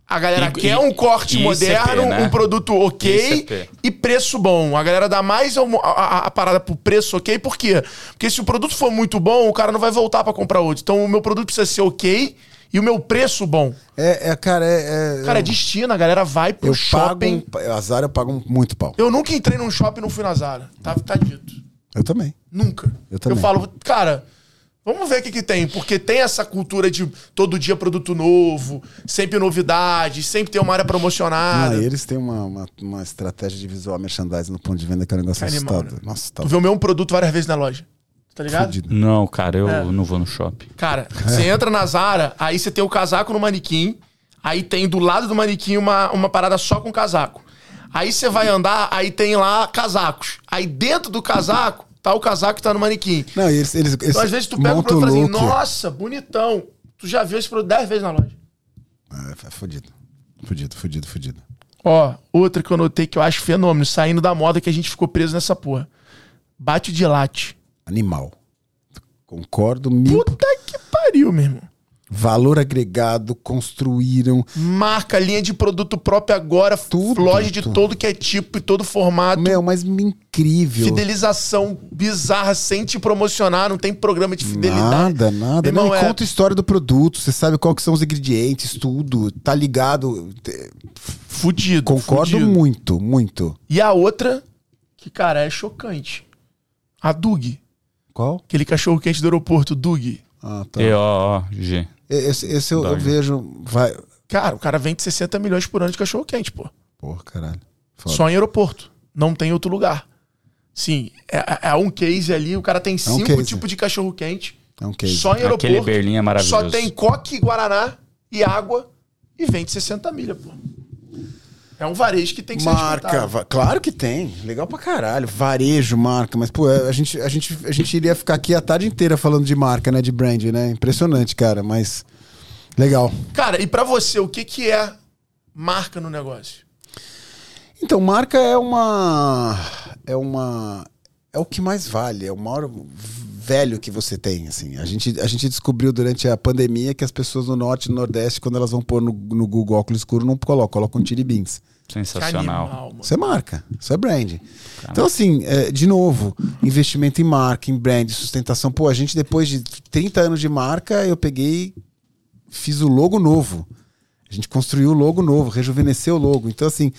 A galera E- quer e- um corte moderno, ICP, né? um produto ok ICP. e preço bom. A galera dá mais a, a- a parada pro preço ok, por quê? Porque se o produto for muito bom, o cara não vai voltar pra comprar outro. Então o meu produto precisa ser ok e o meu preço bom. É, é, cara, é. é Cara, é destino, a galera vai pro eu shopping. pago. um- a Zara eu pago muito pau. Eu nunca entrei num shopping e não fui na Zara. Tá, tá dito. Eu também. Nunca. Eu também. falo, cara, vamos ver o que, que tem. Porque tem essa cultura de todo dia produto novo, sempre novidades, sempre tem uma área Ah, promocionada. e eles têm uma, uma, uma estratégia de visual merchandising no ponto de venda que é um negócio Animal, assustador. né? Nossa, tá Tu vê o mesmo produto várias vezes na loja. Tá ligado? fudido. Não, cara, eu É. não vou no shopping. Cara, você entra na Zara, aí você tem o casaco no manequim, aí tem do lado do manequim uma, uma parada só com casaco. Aí você vai andar, aí tem lá casacos. Aí dentro do casaco, tá o casaco que tá no manequim. Não, eles, eles, eles Então, às vezes, tu pega o produto e fala assim, nossa, bonitão. Tu já viu esse produto 10 vezes na loja. É, é fudido. Fudido, fudido, fudido. Ó, outra que eu notei que eu acho fenômeno, saindo da moda que a gente ficou preso nessa porra. Bate de late. Animal. Concordo mil. Puta que pariu, meu irmão. Valor agregado, construíram. Marca, linha de produto próprio agora, Tudo, loja de tudo. todo que é tipo e todo formato. Meu, mas incrível. Fidelização bizarra, sem te promocionar, não tem programa de fidelidade. Nada, nada. Irmão, Não, é- conta a história do produto, você sabe qual que são os ingredientes, tudo. Tá ligado. Fudido. Concordo fudido. muito, muito. E a outra, que, cara, é chocante. A Dug. Qual? Aquele cachorro quente do aeroporto, Dug. Ah, tá. E-O-O-G. Esse, esse eu, eu vejo. Vai. Cara, o cara vende 60 milhões por ano de cachorro quente, pô. Porra, caralho. Foda. Só em aeroporto. Não tem outro lugar. Sim, é, é um case ali, o cara tem cinco case. tipos de cachorro quente. É um case. Só em aeroporto. Aquele Berlim é maravilhoso. Só tem coque, guaraná e água e vende 60 milha, pô. É um varejo que tem que ser Marca, respeitado. va- claro que tem. Legal pra caralho. Varejo, marca. Mas, pô, a gente, a, gente, a gente iria ficar aqui a tarde inteira falando de marca, né? De brand, né? Impressionante, cara. Mas. Legal. Cara, e pra você, o que, que é marca no negócio? Então, marca é uma. É uma. É o que mais vale. É o maior velho que você tem, assim. A gente, a gente descobriu durante a pandemia que as pessoas no norte e no nordeste, quando elas vão pôr no, no Google óculos escuro, não colocam, colocam tiribins. Sensacional. Animal. Isso é marca, isso é brand. Então, assim, é, de novo, investimento em marca, em brand, sustentação. Pô, a gente, depois de 30 anos de marca, eu peguei, fiz o logo novo. A gente construiu o logo novo, rejuvenesceu o logo. Então, assim,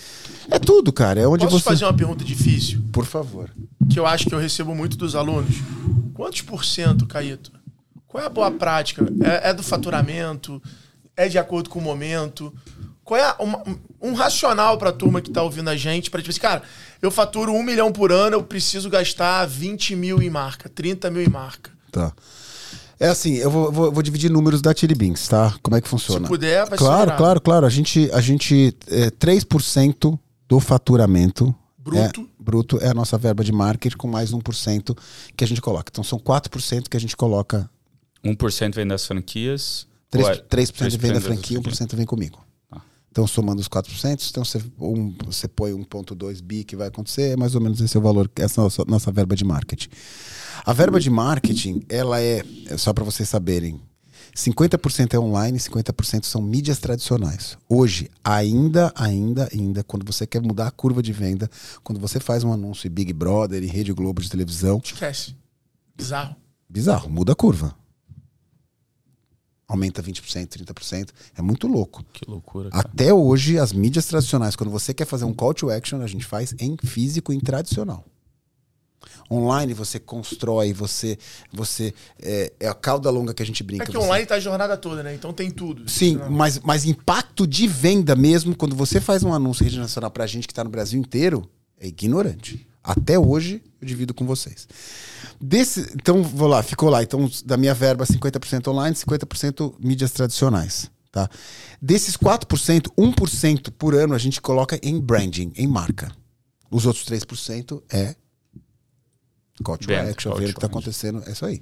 é tudo, cara. É onde Posso você. fazer uma pergunta difícil? Por favor. Que eu acho que eu recebo muito dos alunos. Quantos por cento, Caíto? Qual é a boa prática? É, é do faturamento? É de acordo com o momento? Qual é uma- um racional pra turma que tá ouvindo a gente? Pra tipo assim, cara, eu faturo um milhão por ano, eu preciso gastar 20 mil em marca, 30 mil em marca. Tá. É assim, eu vou, vou, vou dividir números da Chili Beans, tá? Como é que funciona? Se puder, vai Claro, irado. claro, claro. A gente, a gente é, 3% do faturamento Bruto. É, bruto é a nossa verba de marketing com mais 1% que a gente coloca. Então são 4% que a gente coloca. 1% vem das franquias. 3%, Ou é 3% vem da franquia, franquias? 1% vem comigo. Tá. Então somando os 4%, então você, um, você põe 1.2 bi que vai acontecer, é mais ou menos esse é o valor, essa é a nossa, nossa verba de marketing. A verba de marketing, ela é, é só para vocês saberem, 50% é online, 50% são mídias tradicionais. Hoje, ainda, ainda, ainda, quando você quer mudar a curva de venda, quando você faz um anúncio em Big Brother, em Rede Globo de televisão, Esquece. Bizarro. bizarro, muda a curva. Aumenta 20%, 30%, é muito louco. Que loucura, cara. Até hoje, as mídias tradicionais, quando você quer fazer um call to action, a gente faz em físico e em tradicional. Online você constrói, você. você é, é a cauda longa que a gente brinca. É que você- online tá a jornada toda, né? Então tem tudo. Sim, Não. mas, mas impacto de venda mesmo, quando você faz um anúncio em rede nacional pra gente que tá no Brasil inteiro, é ignorante. Até hoje, eu divido com vocês. Desse, então, vou lá, ficou lá. Então, da minha verba, 50% online, 50% mídias tradicionais. Tá? Desses 4%, 1% por ano a gente coloca em branding, em marca. Os outros 3% é call to action, call ver o que está acontecendo. É isso aí.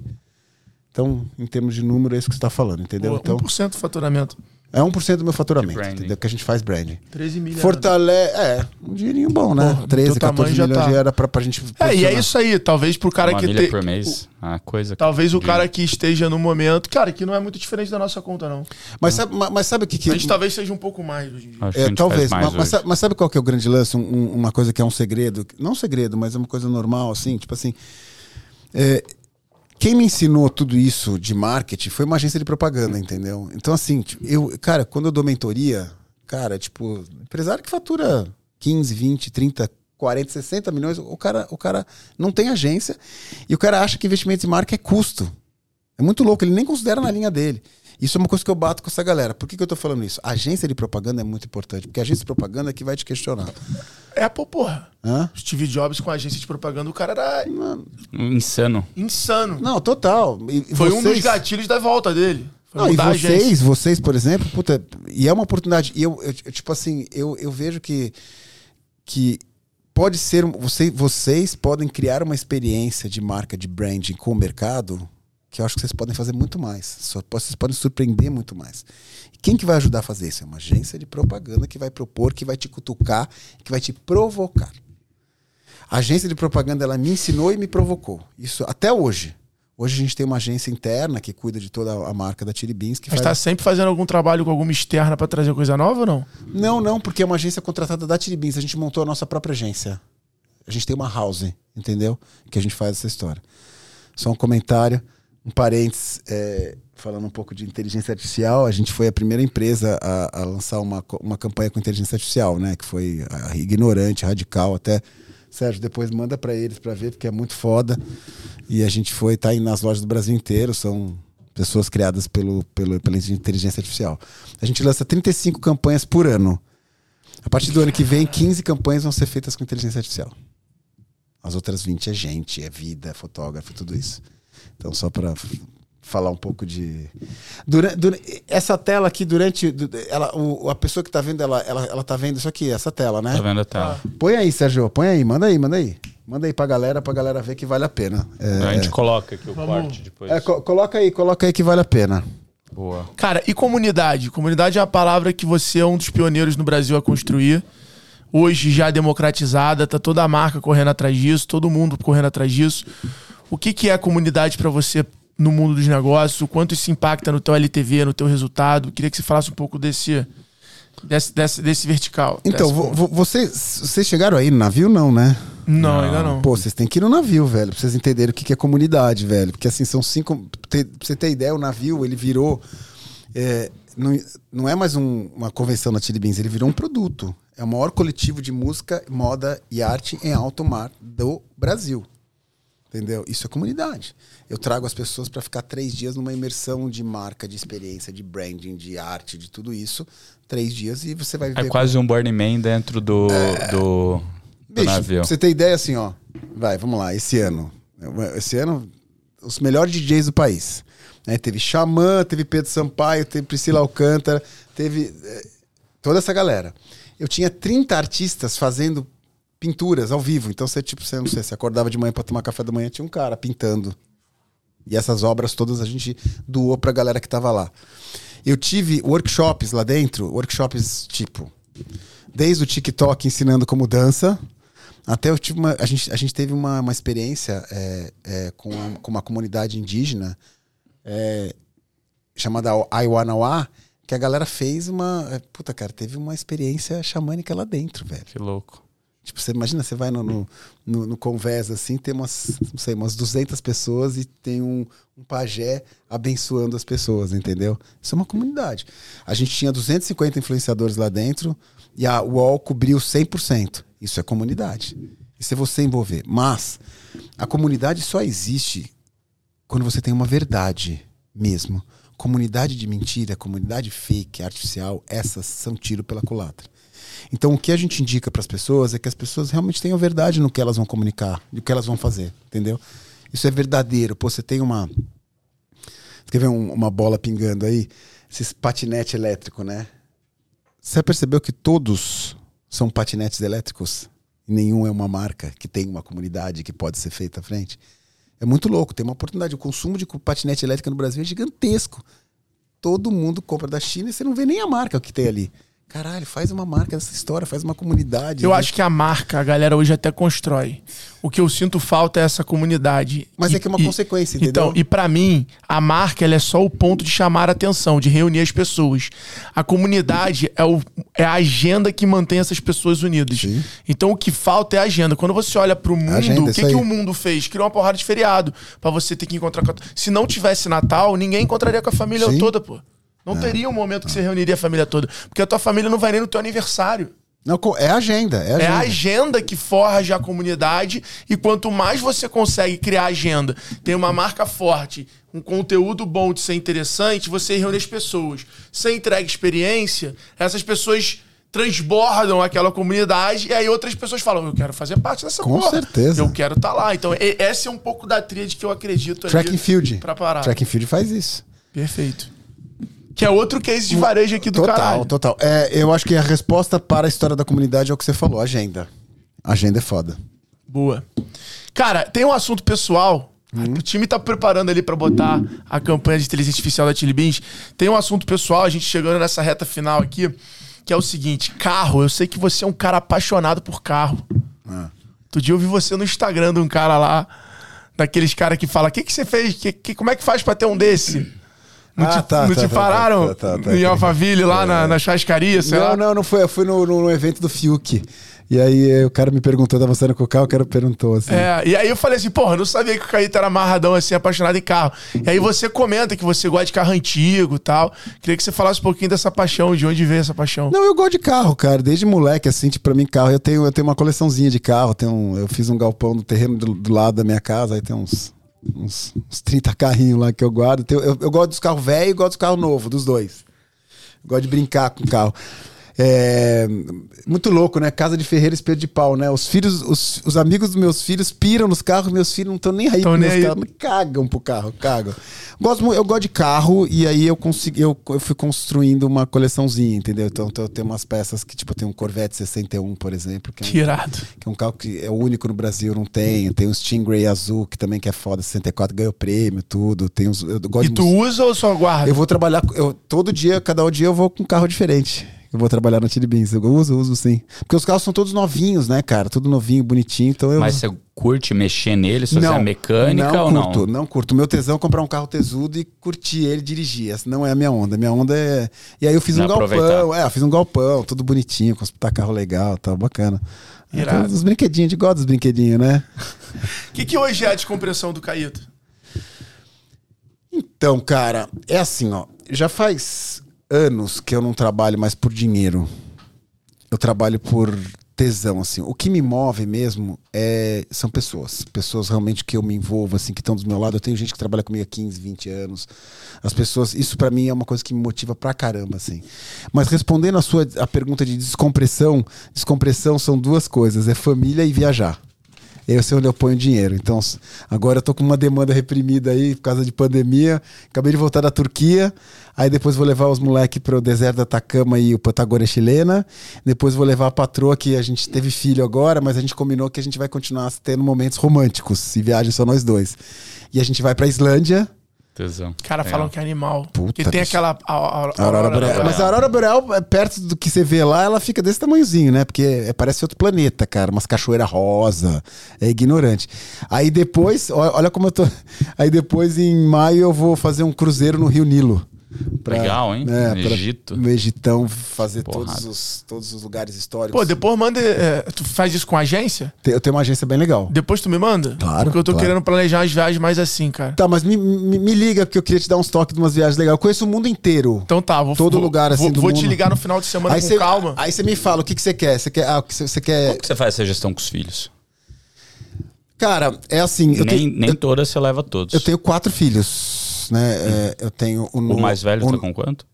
Então, em termos de número, é isso que você está falando, entendeu? Pô, Então, 1% do faturamento. É 1% do meu faturamento, entendeu? Que a gente faz branding. 13 milhões. Fortalece. É, um dinheirinho bom, né? Porra, 13, teu tamanho 14 já milhões tá. já era pra, pra gente. É, e é isso aí. Talvez pro cara Uma que milha te... por mês. A coisa. Talvez o cara que esteja no momento. Cara, que não é muito diferente da nossa conta, não. Mas sabe, mas, mas sabe o que, que A gente talvez seja um pouco mais hoje em dia. Acho que a É, gente talvez, faz mais mas, mas hoje. sabe, mas sabe qual que é o grande lance? Um- um- uma coisa que é um segredo, não um segredo, mas é uma coisa normal, assim, tipo assim. é, quem me ensinou tudo isso de marketing foi uma agência de propaganda, entendeu? Então, assim, tipo, eu, cara, quando eu dou mentoria, cara, tipo, empresário que fatura 15, 20, 30, 40, 60 milhões, o cara, o cara não tem agência e o cara acha que investimento em marca é custo. É muito louco, ele nem considera na linha dele. Isso é uma coisa que eu bato com essa galera. Por que, que eu tô falando isso? A agência de propaganda é muito importante, porque a agência de propaganda é que vai te questionar. Apple, porra. Hã? Steve Jobs com a agência de propaganda, o cara era Insano. insano. Não, total. E- Foi um dos vocês- gatilhos da volta dele. Foi Não, e vocês, vocês, por exemplo, puta, e é uma oportunidade. E eu, eu- eu, tipo assim, eu, eu vejo que, que pode ser. Você, vocês podem criar uma experiência de marca de branding com o mercado que eu acho que vocês podem fazer muito mais. Vocês podem surpreender muito mais. E quem que vai ajudar a fazer isso? É uma agência de propaganda que vai propor, que vai te cutucar, que vai te provocar. A agência de propaganda ela me ensinou e me provocou. Isso até hoje. Hoje a gente tem uma agência interna que cuida de toda a marca da Chili Beans. Que Mas faz... tá sempre fazendo algum trabalho com alguma externa pra trazer coisa nova ou não? Não, não, porque é uma agência contratada da Chili Beans. A gente montou a nossa própria agência. A gente tem uma house, entendeu? Que a gente faz essa história. Só um comentário, um parênteses, é, falando um pouco de inteligência artificial. A gente foi a primeira empresa a, a lançar uma, uma campanha com inteligência artificial, né? Que foi ignorante, radical, até. Sérgio, depois manda pra eles pra ver, porque é muito foda. E a gente foi, tá aí nas lojas do Brasil inteiro, são pessoas criadas pelo, pelo, pela inteligência artificial. A gente lança 35 campanhas por ano. A partir do ano que vem, 15 campanhas vão ser feitas com inteligência artificial. As outras 20 é gente, é vida, é fotógrafo, tudo isso. Então, só para falar um pouco de. Dura- dura- essa tela aqui, durante. du- Ela, o- a pessoa que tá vendo, ela, ela, ela tá vendo isso aqui, essa tela, né? Tá vendo a tela? Põe aí, Sérgio, põe aí, manda aí, manda aí. Manda aí pra galera, pra galera ver que vale a pena. É, A gente coloca aqui o Vamos. corte depois. é, co- coloca aí, coloca aí que vale a pena. Boa. Cara, e comunidade? Comunidade é uma palavra que você é um dos pioneiros no Brasil a construir. Hoje já democratizada, tá toda a marca correndo atrás disso, todo mundo correndo atrás disso. O que, que é a comunidade pra você no mundo dos negócios? O quanto isso impacta no teu LTV, no teu resultado? Queria que você falasse um pouco desse, desse, desse, desse vertical. Então, vo- vocês, vocês chegaram aí no navio, não, né? Não, ainda não. Pô, vocês têm que ir no navio, velho, pra vocês entenderem o que que é comunidade, velho. Porque assim, são cinco. Pra você ter ideia, o navio, ele virou. é, não, não é mais um- uma convenção na Chili Beans, ele virou um produto. É o maior coletivo de música, moda e arte em alto mar do Brasil. Entendeu? Isso é comunidade. Eu trago as pessoas para ficar três dias numa imersão de marca, de experiência, de branding, de arte, de tudo isso. Três dias e você vai É ver. quase um Burning Man dentro do, do, do Bicho, navio. pra você ter ideia, assim, ó. Vai, vamos lá, esse ano. Esse ano, os melhores DJs do país. né? Teve Xamã, teve Pedro Sampaio, teve Priscila Alcântara, teve eh, toda essa galera. Eu tinha 30 artistas fazendo pinturas ao vivo. Então você, tipo, você não sei, você acordava de manhã pra tomar café da manhã, tinha um cara pintando. E essas obras todas a gente doou pra galera que tava lá. Eu tive workshops lá dentro, workshops tipo, desde o TikTok ensinando como dança, até eu tive uma, a, gente, a gente teve uma, uma experiência é, é, com, a- com uma comunidade indígena é, chamada Aiwanawa, que a galera fez uma. é, Puta, cara, teve uma experiência xamânica lá dentro, velho. Que louco. Tipo, você imagina, você vai no, no, no, no Convés, assim, tem umas, não sei, umas 200 pessoas e tem um, um pajé abençoando as pessoas, entendeu? Isso é uma comunidade. A gente tinha 250 influenciadores lá dentro e a UOL cobriu 100%. Isso é comunidade. Isso é você envolver. Mas a comunidade só existe quando você tem uma verdade mesmo. Comunidade de mentira, comunidade fake, artificial, essas são tiro pela culatra. Então, o que a gente indica para as pessoas é que as pessoas realmente tenham verdade no que elas vão comunicar, no que elas vão fazer, entendeu? Isso é verdadeiro. Pô, você tem uma. Você quer ver um- uma bola pingando aí? Esses patinete elétrico, né? Você percebeu que todos são patinetes elétricos? e nenhum é uma marca que tem uma comunidade que pode ser feita à frente. É muito louco, tem uma oportunidade. O consumo de patinete elétrica no Brasil é gigantesco. Todo mundo compra da China e você não vê nem a marca que tem ali. Caralho, faz uma marca dessa história, faz uma comunidade. Eu acho que a marca, a galera hoje até constrói. O que eu sinto falta é essa comunidade. Mas E- é que é uma e- consequência, entendeu? Então, e pra mim, a marca ela é só o ponto de chamar a atenção, de reunir as pessoas. A comunidade é, o, é a agenda que mantém essas pessoas unidas. Sim. Então, o que falta é a agenda. Quando você olha pro mundo, agenda, o que, que o mundo fez? Criou uma porrada de feriado pra você ter que encontrar com a... Se não tivesse Natal, ninguém encontraria com a família Sim. Toda, pô. Não teria um momento que você reuniria a família toda. Porque a tua família não vai nem no teu aniversário. Não, é agenda, é agenda. É a agenda que forja a comunidade e quanto mais você consegue criar agenda, tem uma marca forte, um conteúdo bom de ser interessante, você reúne as pessoas. Você entrega experiência, essas pessoas transbordam aquela comunidade e aí outras pessoas falam, eu quero fazer parte dessa Com porra. certeza. Eu quero estar lá. Então, essa é um pouco da tríade que eu acredito Track and Field. pra parar. Track and Field faz isso. Perfeito. Que é outro case de varejo aqui do total, caralho. total. É, eu acho que a resposta para a história da comunidade é o que você falou, agenda. Agenda é foda. Boa. Cara, tem um assunto pessoal. O time tá preparando ali pra botar a campanha de inteligência artificial da Chili Beans. Tem um assunto pessoal, a gente chegando nessa reta final aqui, que é o seguinte: carro. Eu sei que você é um cara apaixonado por carro. Ah. Outro dia eu vi você no Instagram de um cara lá, daqueles caras que fala: o que, que você fez? Que, que- como é que faz pra ter um desse? Não Ah, te, tá, não tá, te tá, pararam tá, tá, tá, em. Alphaville, lá na, na churrascaria, sei lá? Não, não, não foi. Eu fui no, no- evento do Fiuk. E aí o cara me perguntou, tava saindo com o carro, o cara perguntou assim. É, e aí eu falei assim, porra, eu não sabia que o Caíto era amarradão assim, apaixonado em carro. E aí você comenta que você gosta de carro antigo e tal. Queria que você falasse um pouquinho dessa paixão, de onde veio essa paixão. Não, eu gosto de carro, cara. Desde moleque, assim, tipo, pra mim, carro. Eu tenho, eu tenho uma coleçãozinha de carro. Tenho um- eu fiz um galpão no terreno do, do lado da minha casa. Aí tem uns, uns, uns 30 carrinhos lá que eu guardo. Tenho- eu, eu gosto dos carros velhos e gosto dos carros novos, dos dois. Gosto de brincar com o carro. É, muito louco, né? Casa de Ferreira, espelho de pau, né? Os filhos, os, os amigos dos meus filhos piram nos carros, meus filhos não estão nem aí com nem meus aí. carros, cagam pro carro, cagam. Gosto, eu gosto de carro e aí eu consegui, eu, eu fui construindo uma coleçãozinha, entendeu? Então, eu tenho umas peças que, tipo, eu tenho um Corvette 61, por exemplo, que é um, Que irado. que é um carro que é o único no Brasil, não tem. Tem um Stingray azul, que também que é foda, 64, ganhou prêmio, tudo. Tem uns, eu gosto E de tu mus- usa ou só guarda? eu vou trabalhar, eu, todo dia, cada dia eu vou com um carro diferente. Eu vou trabalhar na Chili Beans. Eu uso, uso sim. Porque os carros são todos novinhos, né, cara? Tudo novinho, bonitinho. Então eu. Mas você curte mexer neles, fazer a mecânica ou curto, não? não curto. Meu tesão é comprar um carro tesudo e curtir ele e dirigir. Essa não é a minha onda. Minha onda é. E aí eu fiz Não um galpão. aproveitar. É, eu fiz um galpão, tudo bonitinho, com tá carro legal, tá bacana. É, Irado. tem Os brinquedinhos, de gosto dos brinquedinhos, né? O que, que hoje é a descompressão do Caíto? Então, cara, é assim, ó. Já faz anos que eu não trabalho mais por dinheiro. Eu trabalho por tesão, assim. O que me move mesmo é são pessoas. Pessoas realmente que eu me envolvo, assim, que estão do meu lado. Eu tenho gente que trabalha comigo há 15, 20 anos. As pessoas, isso pra mim é uma coisa que me motiva pra caramba, assim. Mas respondendo a sua a pergunta de descompressão, descompressão são duas coisas, é família e viajar. Eu sei onde eu ponho dinheiro. Então, agora eu tô com uma demanda reprimida aí por causa de pandemia. Acabei de voltar da Turquia. Aí depois vou levar os moleques pro deserto da Atacama e o Patagônia chilena. Depois vou levar a patroa, que a gente teve filho agora, mas a gente combinou que a gente vai continuar tendo momentos românticos. E viagem só nós dois. E a gente vai pra Islândia. Tesão. Cara, Legal. falam que é animal. Puta, que tem bicho. aquela. A, a- a- aurora boreal. Mas a aurora boreal, é, perto do que você vê lá, ela fica desse tamanhozinho, né? Porque é- parece outro planeta, cara. Umas cachoeiras rosa. É ignorante. Aí depois, olha como eu tô. Aí depois, em maio, eu vou fazer um cruzeiro no Rio Nilo. Legal, hein? É, No pra- Egito. No Egitão, fazer Porrada. todos os, todos os lugares históricos. Pô, depois manda. é, tu faz isso com agência? Te- Eu tenho uma agência bem legal. Depois tu me manda? Claro, Porque eu tô claro. querendo planejar umas viagens mais assim, cara. Tá, mas me, me, me liga, porque eu queria te dar uns toques de umas viagens legais. Eu conheço o mundo inteiro. Então tá, vou Todo vou- lugar, assim, Vou, do vou te mundo. ligar no final de semana Aí com você calma. aí você me fala o que, que você quer. Você quer. Ah, que você quer. Como que você faz essa gestão com os filhos? Cara, é assim. Eu, nem tenho, nem eu, todas você leva todos. eu tenho quatro filhos, né? É, eu tenho o, O mais velho o, tá com quanto?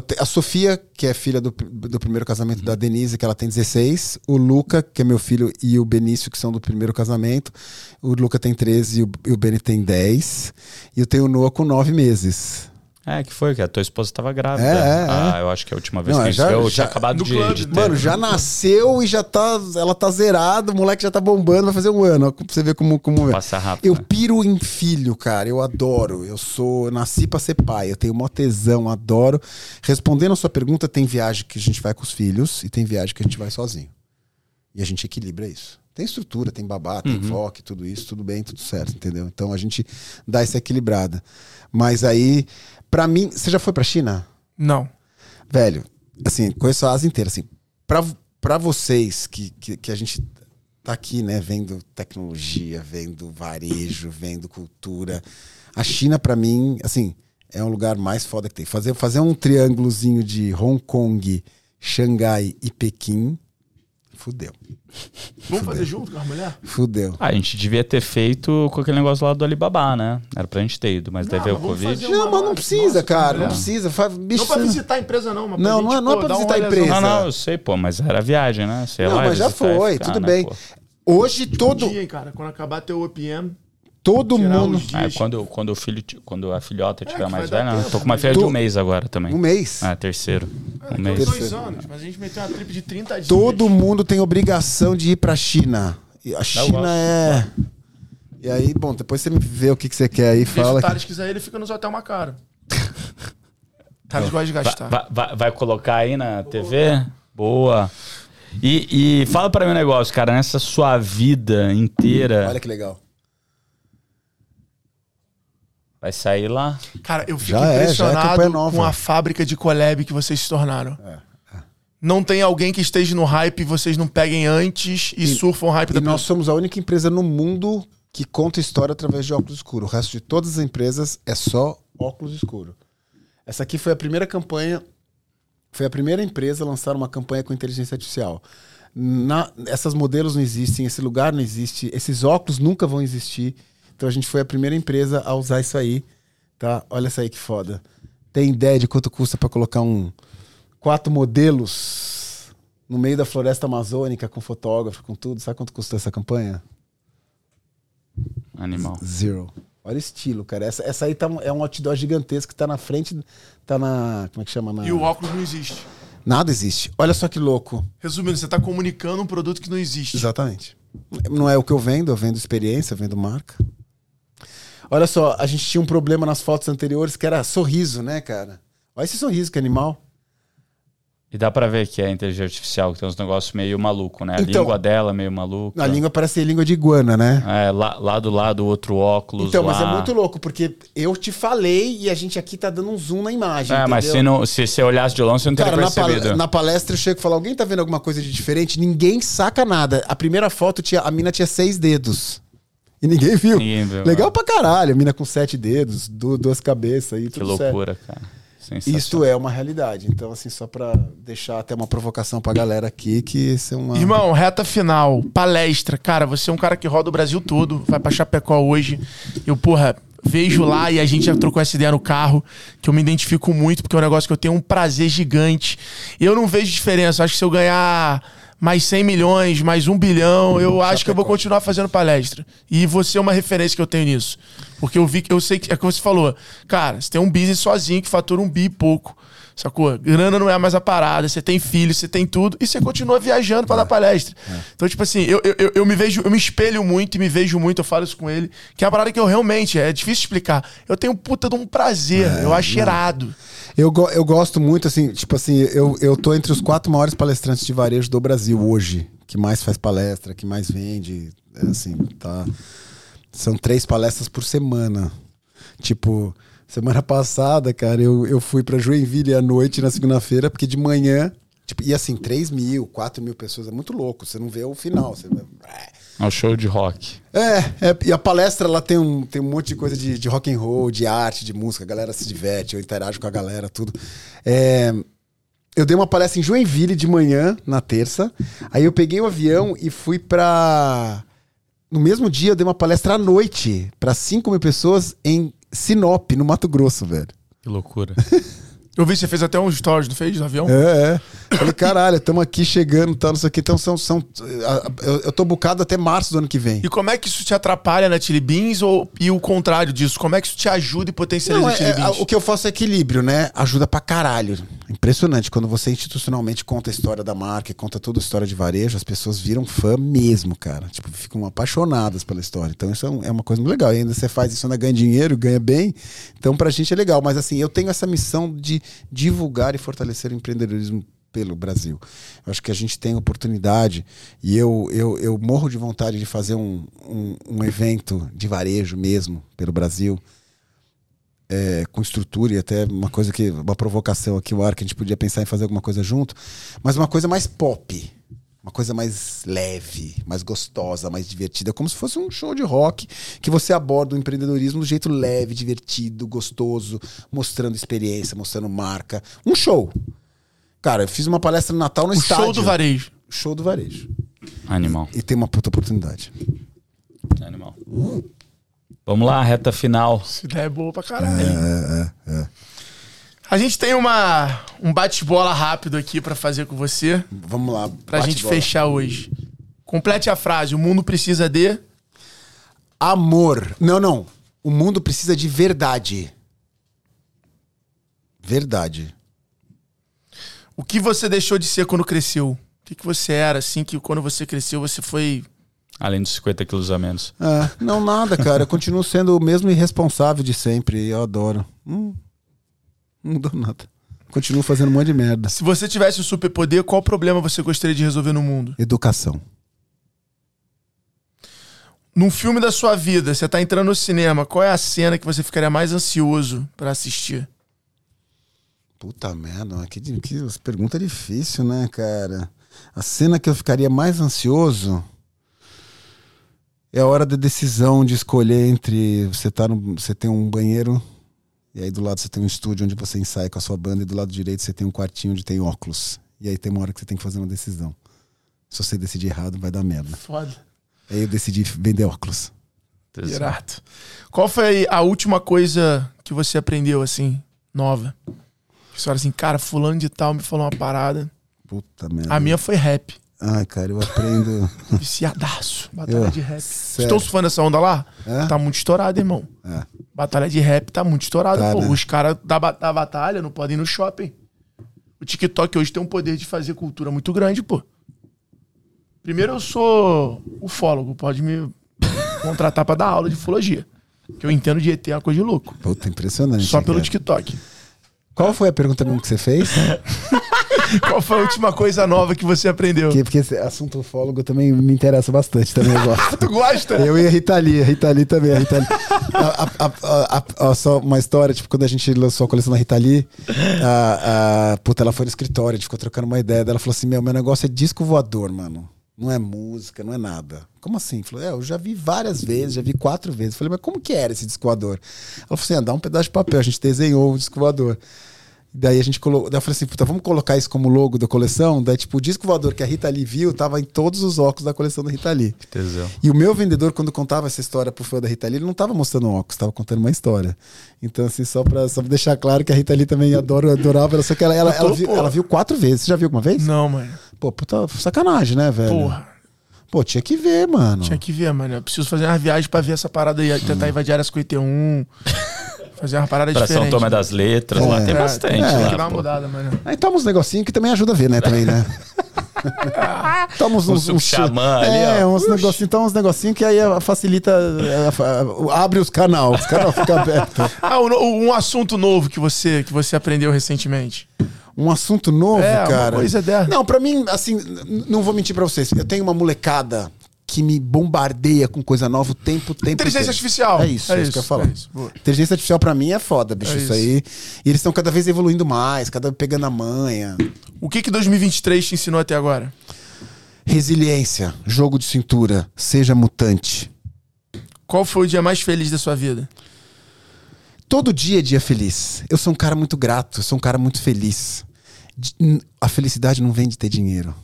te- a Sofia, que é filha do, do primeiro casamento da Denise, que ela tem 16. O Luca, que é meu filho, e o Benício, que são do primeiro casamento. O Luca tem 13 e o, e o Beni tem 10. E eu tenho o Noah com 9 meses. É, que foi, que a tua esposa tava grávida. É, é, ah, eu acho que a última vez Não, que a gente já- viu, eu já- tinha acabado do de, clube, de ter. Mano, já nasceu e já tá. Ela tá zerada, o moleque já tá bombando, vai fazer um ano. Ó, pra você ver como, como é. Passa rápido. Eu né? piro em filho, cara. Eu adoro. Eu sou. eu nasci pra ser pai. Eu tenho mó tesão, adoro. Respondendo a sua pergunta, tem viagem que a gente vai com os filhos e tem viagem que a gente vai sozinho. E a gente equilibra isso. Tem estrutura, tem babá, tem foque, tudo isso, tudo bem, tudo certo, entendeu? Então a gente dá essa equilibrada. Mas aí, pra mim, você já foi pra China? Não. Velho, assim, conheço a Ásia inteira, assim, pra, pra vocês que, que, que a gente tá aqui, né, vendo tecnologia, vendo varejo, vendo cultura, a China, pra mim, assim, é um lugar mais foda que tem. Fazer, fazer um triângulozinho de Hong Kong, Xangai e Pequim, fudeu. Vamos fazer junto com a mulher? Fudeu. Ah, a gente devia ter feito com aquele negócio lá do Alibaba, né? Era pra gente ter ido, mas daí Não, veio o mas vamos Covid. Não, mas não precisa, Nossa, cara, não mulher. precisa. Faz, bicho, Não pra visitar a empresa, não, mas pra Não, gente, não é- não é pô, pra dar um visitar a empresa. Não, não, eu sei, pô, mas era viagem, né? Sei Não, lá, mas já foi, ficar, tudo né, bem. pô. Hoje todo, Um dia, hein, cara, quando acabar teu OPM, todo mundo... É, dias. quando, quando, o filho, quando a filhota tiver É, mais velha, né? tempo, tô com uma né? filha de Tu- um mês agora também. Um mês. Ah, terceiro. Um Daqui mês. dois Terceiro. anos, mas a gente meteu uma trip de 30 dias. Todo mundo tem obrigação de ir pra China. E A China é. E aí, bom, depois você me vê o que, que você quer aí, E se fala. o Thales quiser, ele fica nos hotel mais caro. Thales gosta de Vai, gastar. vai- vai- vai colocar aí na TV? Boa. E, e fala pra mim um negócio, cara, nessa sua vida inteira, Olha que legal. Vai sair lá? Cara, eu fico Já é, é impressionado campanha nova. com a fábrica de collab que vocês se tornaram. Não tem alguém que esteja no hype e vocês não peguem antes e, surfam o hype E da nós somos a única empresa no mundo que conta história através de óculos escuros. O resto de todas as empresas é só óculos escuro. Essa aqui foi a primeira campanha, foi a primeira empresa a lançar uma campanha com inteligência artificial. Na, essas modelos não existem, esse lugar não existe, esses óculos nunca vão existir. Então a gente foi a primeira empresa a usar isso aí, tá? Olha essa aí que foda. Tem ideia de quanto custa para colocar um quatro modelos no meio da floresta amazônica com fotógrafo, com tudo? Sabe quanto custou essa campanha? Animal. Zero. Olha o estilo, cara. Essa, essa aí tá, é um outdoor gigantesco que tá na frente, tá na. Como é que chama? Na... E o óculos não existe. Nada existe. Olha só que louco. Resumindo, você tá comunicando um produto que não existe. Exatamente. Não é o que eu vendo, eu vendo experiência, eu vendo marca. Olha só, a gente tinha um problema nas fotos anteriores que era sorriso, né, cara? Olha esse sorriso, que animal. E dá pra ver que é inteligência artificial, que tem uns negócios meio maluco, né? A Então- língua dela é meio maluca. A língua parece língua de iguana, né? É, lá, lá do lado, outro óculos Então, lá. mas é muito louco, porque eu te falei e a gente aqui tá dando um zoom na imagem. É, mas entendeu? se, não, se você olhasse de longe, você não teria Cara, na, pal- percebido. na palestra eu chego e falo, alguém tá vendo alguma coisa de diferente? Ninguém saca nada. A primeira foto, tinha, a mina tinha seis dedos. E ninguém viu. Ninguém viu, Legal é. pra caralho. Mina com sete dedos, du- duas cabeças e Que tudo certo. loucura, cara. Sensacional. Isto é uma realidade. Então, assim, só pra deixar até uma provocação pra galera aqui, que isso é uma... Irmão, reta final, palestra. Cara, você é um cara que roda o Brasil todo, vai pra Chapecó hoje. Eu, porra, vejo lá e a gente já trocou essa ideia no carro, que eu me identifico muito, porque é um negócio que eu tenho um prazer gigante. E eu não vejo diferença. Acho que se eu ganhar mais 100 milhões, mais um bilhão, eu acho que eu vou continuar fazendo palestra. E você é uma referência que eu tenho nisso. Porque eu vi que eu sei que é o que você falou. Cara, você tem um business sozinho que fatura um bi e pouco. Sacou? Grana não é mais a parada, você tem filho, você tem tudo, e você continua viajando pra dar palestra. Então, tipo assim, eu, eu, eu- me vejo, eu me espelho muito e me vejo muito, eu falo isso com ele, que é uma parada que eu realmente, é difícil explicar. Eu tenho puta de um prazer, eu acho irado. Eu, eu gosto muito, assim, tipo assim, eu, eu tô entre os quatro maiores palestrantes de varejo do Brasil hoje, que mais faz palestra, que mais vende, é, assim, tá... São três palestras por semana. Tipo, semana passada, cara, eu, eu fui pra Joinville à noite na segunda-feira, porque de manhã, tipo, e assim, 3 mil, 4 mil pessoas, é muito louco, você não vê o final, você. É um show de rock. É, é, e a palestra lá tem um, tem um monte de coisa de, de rock and roll, de arte, de música, a galera se diverte, eu interajo com a galera, tudo. É, eu dei uma palestra em Joinville de manhã, na terça, aí eu peguei o avião e fui pra. No mesmo dia eu dei uma palestra à noite pra 5 mil pessoas em Sinop, no Mato Grosso, velho. Que loucura. Eu vi que você fez até um stories, não fez, do avião? É, é. Falei, caralho, estamos aqui chegando, tá, não sei o que. Então são. são eu, eu tô bucado até março do ano que vem. E como é que isso te atrapalha na Chili Beans ou, e o contrário disso? Como é que isso te ajuda e potencializa Não, a Chili é, Beans? o que eu faço é equilíbrio, né? Ajuda pra caralho. Impressionante. Quando você institucionalmente conta a história da marca, conta toda a história de varejo, as pessoas viram fã mesmo, cara. Tipo, ficam apaixonadas pela história. Então isso é é uma coisa muito legal. E ainda você faz isso, ainda ganha dinheiro, ganha bem. Então pra gente é legal. Mas assim, eu tenho essa missão de divulgar e fortalecer o empreendedorismo pelo Brasil. Eu acho que a gente tem oportunidade e eu, eu, eu morro de vontade de fazer um, um, um evento de varejo mesmo pelo Brasil é, com estrutura e até uma coisa que uma provocação aqui o ar que a gente podia pensar em fazer alguma coisa junto, mas uma coisa mais pop, uma coisa mais leve, mais gostosa, mais divertida, como se fosse um show de rock que você aborda o empreendedorismo do jeito leve, divertido, gostoso, mostrando experiência, mostrando marca, um show. Cara, eu fiz uma palestra no Natal no o estádio. show do varejo. Show do varejo. Animal. E tem uma puta oportunidade. Animal. Vamos lá, reta final. Essa ideia é boa pra caralho. É, é, é. A gente tem uma, um bate-bola rápido aqui pra fazer com você, Vamos lá. pra gente fechar hoje. Complete a frase: o mundo precisa de. Amor. Não, não. O mundo precisa de verdade. Verdade. O que você deixou de ser quando cresceu? O que, que você era, assim, que quando você cresceu você foi. Além dos 50 quilos a menos. É, não, nada, cara. Eu continuo sendo o mesmo irresponsável de sempre. Eu adoro. Hum, não mudou nada. Continuo fazendo um monte de merda. Se você tivesse um superpoder, qual problema você gostaria de resolver no mundo? Educação. Num filme da sua vida, você tá entrando no cinema, qual é a cena que você ficaria mais ansioso pra assistir? Puta merda, que, que pergunta difícil, né, cara? A cena que eu ficaria mais ansioso é a hora da decisão de escolher entre você tá no, você tem um banheiro e aí do lado você tem um estúdio onde você ensaia com a sua banda e do lado direito você tem um quartinho onde tem óculos. E aí tem uma hora que você tem que fazer uma decisão. Se você decidir errado, vai dar merda. Foda. Aí eu decidi vender óculos. Irado. Qual foi a última coisa que você aprendeu, assim, nova? Que você fala assim, cara, fulano de tal me falou uma parada. Puta merda. A minha foi rap. Ai, cara, eu aprendo. Viciadaço. Batalha Eu? de rap. Sério? Estou surfando essa onda lá? É? Tá muito estourado, irmão. É. Batalha de rap tá muito estourado. Tá, pô. né? Os caras da, da batalha não podem ir no shopping. O TikTok hoje tem um poder de fazer cultura muito grande, pô. Primeiro eu sou ufólogo, pode me contratar pra dar aula de ufologia. Que eu entendo de ET é uma coisa de louco. Puta, impressionante. Só pelo cara. TikTok. Qual foi a pergunta mesmo que você fez? Qual foi a última coisa nova que você aprendeu? Porque, porque esse assunto ufólogo também me interessa bastante, também eu gosto. Tu gosta? Eu e a Rita Lee, a Rita Lee também, a Rita Lee. A- a- a- só uma história, tipo, quando a gente lançou a coleção da Rita Lee, a, a, puta, ela foi no escritório, a gente ficou trocando uma ideia dela, falou assim, meu, meu negócio é disco voador, mano. Não é música, não é nada. Como assim? Falou, é, eu já vi várias vezes, já vi quatro vezes. Falei, mas como que era esse disco? Ela falou assim, ah, dá um pedaço de papel, a gente desenhou o disco. Daí a gente colocou. Daí eu falei assim, puta, vamos colocar isso como logo da coleção? Daí, tipo, o disco voador que a Rita Lee viu tava em todos os óculos da coleção da Rita Lee. Tesão. E o meu vendedor, quando contava essa história pro fã da Rita Lee, ele não tava mostrando um óculos, tava contando uma história. Então, assim, só pra, só pra deixar claro que a Rita Lee também adora, adorava ela, só que ela, ela, tô, ela, viu, ela viu quatro vezes. Você já viu alguma vez? Não, mano. Pô, puta, sacanagem, né, velho? Porra. Pô, tinha que ver, mano. Tinha que ver, mano. Eu preciso fazer uma viagem pra ver essa parada aí. Tentar invadir a área 51. Fazer uma parada Pra São diferente. Tomé das Letras, lá É. tem É, bastante. Tem lá, que dar uma pô. mudada, mano. Aí toma uns negocinhos que também ajuda a ver, né, também, né? toma uns, Um uns, uns xamã ali, É, ó. uns negocinhos, toma uns negocinhos que aí facilita, é, abre os canal, os canal ficam abertos. Ah, um, um assunto novo que você, que você aprendeu recentemente. Um assunto novo, É, uma cara. coisa dessa. Não, pra mim, assim, não vou mentir pra vocês. Eu tenho uma molecada que me bombardeia com coisa nova o tempo, tempo Inteligência inteiro. artificial. É isso, é, isso que eu ia falar. é isso. Inteligência artificial pra mim é foda, bicho, É isso. isso. aí. E eles estão cada vez evoluindo mais, cada vez pegando a manha. O que que 2023 te ensinou até agora? Resiliência, jogo de cintura, seja mutante. Qual foi o dia mais feliz da sua vida? Todo dia é dia feliz. Eu sou um cara muito grato, eu sou um cara muito feliz. A felicidade não vem de ter dinheiro.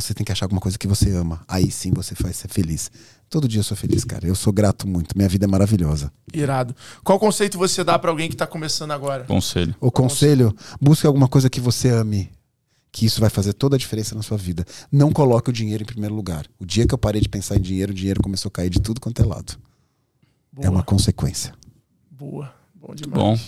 Você tem que achar alguma coisa que você ama. Aí sim você faz ser feliz. Todo dia eu sou feliz, cara. Eu sou grato muito. Minha vida é maravilhosa. Irado. Qual conceito você dá pra alguém que tá começando agora? Conselho. O conselho, busque alguma coisa que você ame. que isso vai fazer toda a diferença na sua vida. Não coloque o dinheiro em primeiro lugar. O dia que eu parei de pensar em dinheiro, o dinheiro começou a cair de tudo quanto é lado. Boa, É uma consequência. boa. Bom demais. Bom.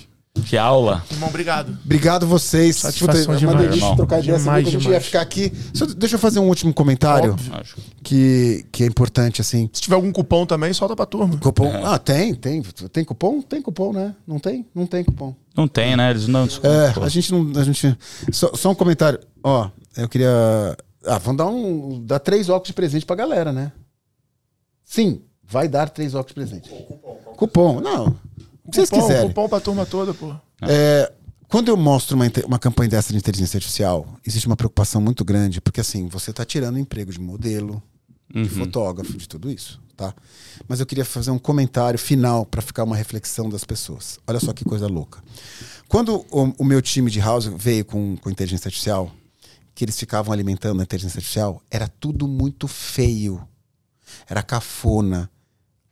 Que aula. Irmão, obrigado. Obrigado vocês. Satisfação Puta, é uma demais, delícia irmão. trocar ideia. Demais, que a gente ia demais. ficar aqui. Só deixa eu fazer um último comentário Óbvio. Acho. que, que é importante, assim. Se tiver algum cupom também, solta pra turma. Cupom. Ah, tem, tem. Tem cupom? Tem cupom, né? Não tem? Não tem cupom. Não tem, né? Eles não. É, a gente não. A gente, só, só um comentário. Ó, eu queria. Ah, vamos dar um. Dar três óculos de presente pra galera, né? Sim, vai dar três óculos de presente. Cupom. Não. O que vocês cupom, quiserem. Cupom pra turma toda, pô. É, quando eu mostro uma, uma campanha dessa de inteligência artificial, existe uma preocupação muito grande, porque assim, você está tirando emprego de modelo, de fotógrafo, de tudo isso, tá? Mas eu queria fazer um comentário final para ficar uma reflexão das pessoas. Olha só que coisa louca. Quando o, o meu time de house veio com, com inteligência artificial, que eles ficavam alimentando a inteligência artificial, era tudo muito feio. Era cafona,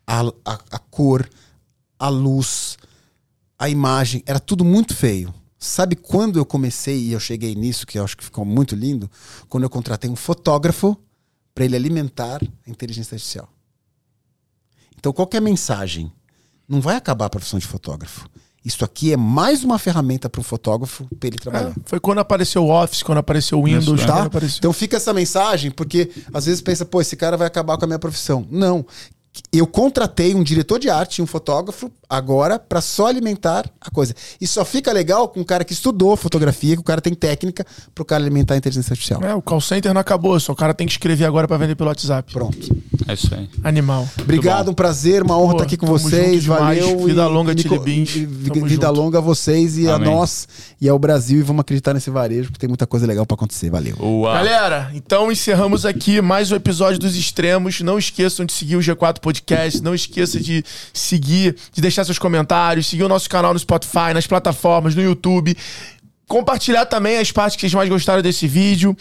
a, a, a cor, a luz, a imagem, era tudo muito feio. Sabe quando eu comecei e eu cheguei nisso, que eu acho que ficou muito lindo? Quando eu contratei um fotógrafo para ele alimentar a inteligência artificial. Então, qualquer mensagem não vai acabar a profissão de fotógrafo. Isso aqui é mais uma ferramenta para o fotógrafo para ele trabalhar. É, foi quando apareceu o Office, quando apareceu o Windows, Isso, quando Tá? apareceu... Então fica essa mensagem, porque às vezes pensa, pô, esse cara vai acabar com a minha profissão. Não. Eu contratei um diretor de arte e um fotógrafo agora para só alimentar a coisa. E só fica legal com um cara que estudou fotografia, que o cara tem técnica para o cara alimentar a inteligência artificial. É, o call center não acabou, só o cara tem que escrever agora pra vender pelo WhatsApp. Pronto. É isso aí. Animal. Obrigado, um prazer, uma honra Pô, estar aqui com vocês. Valeu. Vida e- longa, Beans. Tamo Vida junto. longa a vocês e a Amém. nós e ao Brasil. E vamos acreditar nesse varejo, porque tem muita coisa legal para acontecer. Valeu. Uau. Galera, então encerramos aqui mais um episódio dos Extremos. Não esqueçam de seguir o G4 Podcast. Não esqueça de seguir, de deixar seus comentários, seguir o nosso canal no Spotify, nas plataformas, no YouTube. Compartilhar também as partes que vocês mais gostaram desse vídeo.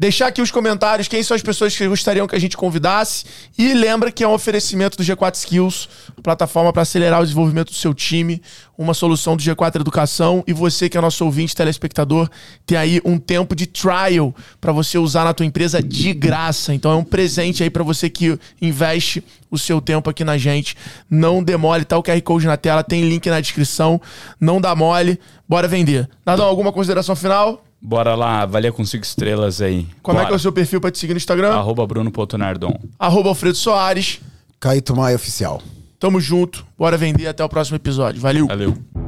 Deixar aqui os comentários quem são as pessoas que gostariam que a gente convidasse. E lembra que é um oferecimento do G4 Skills, plataforma para acelerar o desenvolvimento do seu time, uma solução do G4 Educação. E você que é nosso ouvinte, telespectador, tem aí um tempo de trial para você usar na tua empresa de graça. Então é um presente aí para você que investe o seu tempo aqui na gente. Não demole, tá o QR Code na tela, tem link na descrição. Não dá mole, bora vender. Nadão, alguma consideração final? Bora lá, avalia com cinco estrelas aí. Como é Bora. que é o seu perfil pra te seguir no Instagram? Arroba Bruno.nardon. Arroba Alfredo Soares. Caíto Maia Oficial. Tamo junto. Bora vender. Até o próximo episódio. Valeu. Valeu.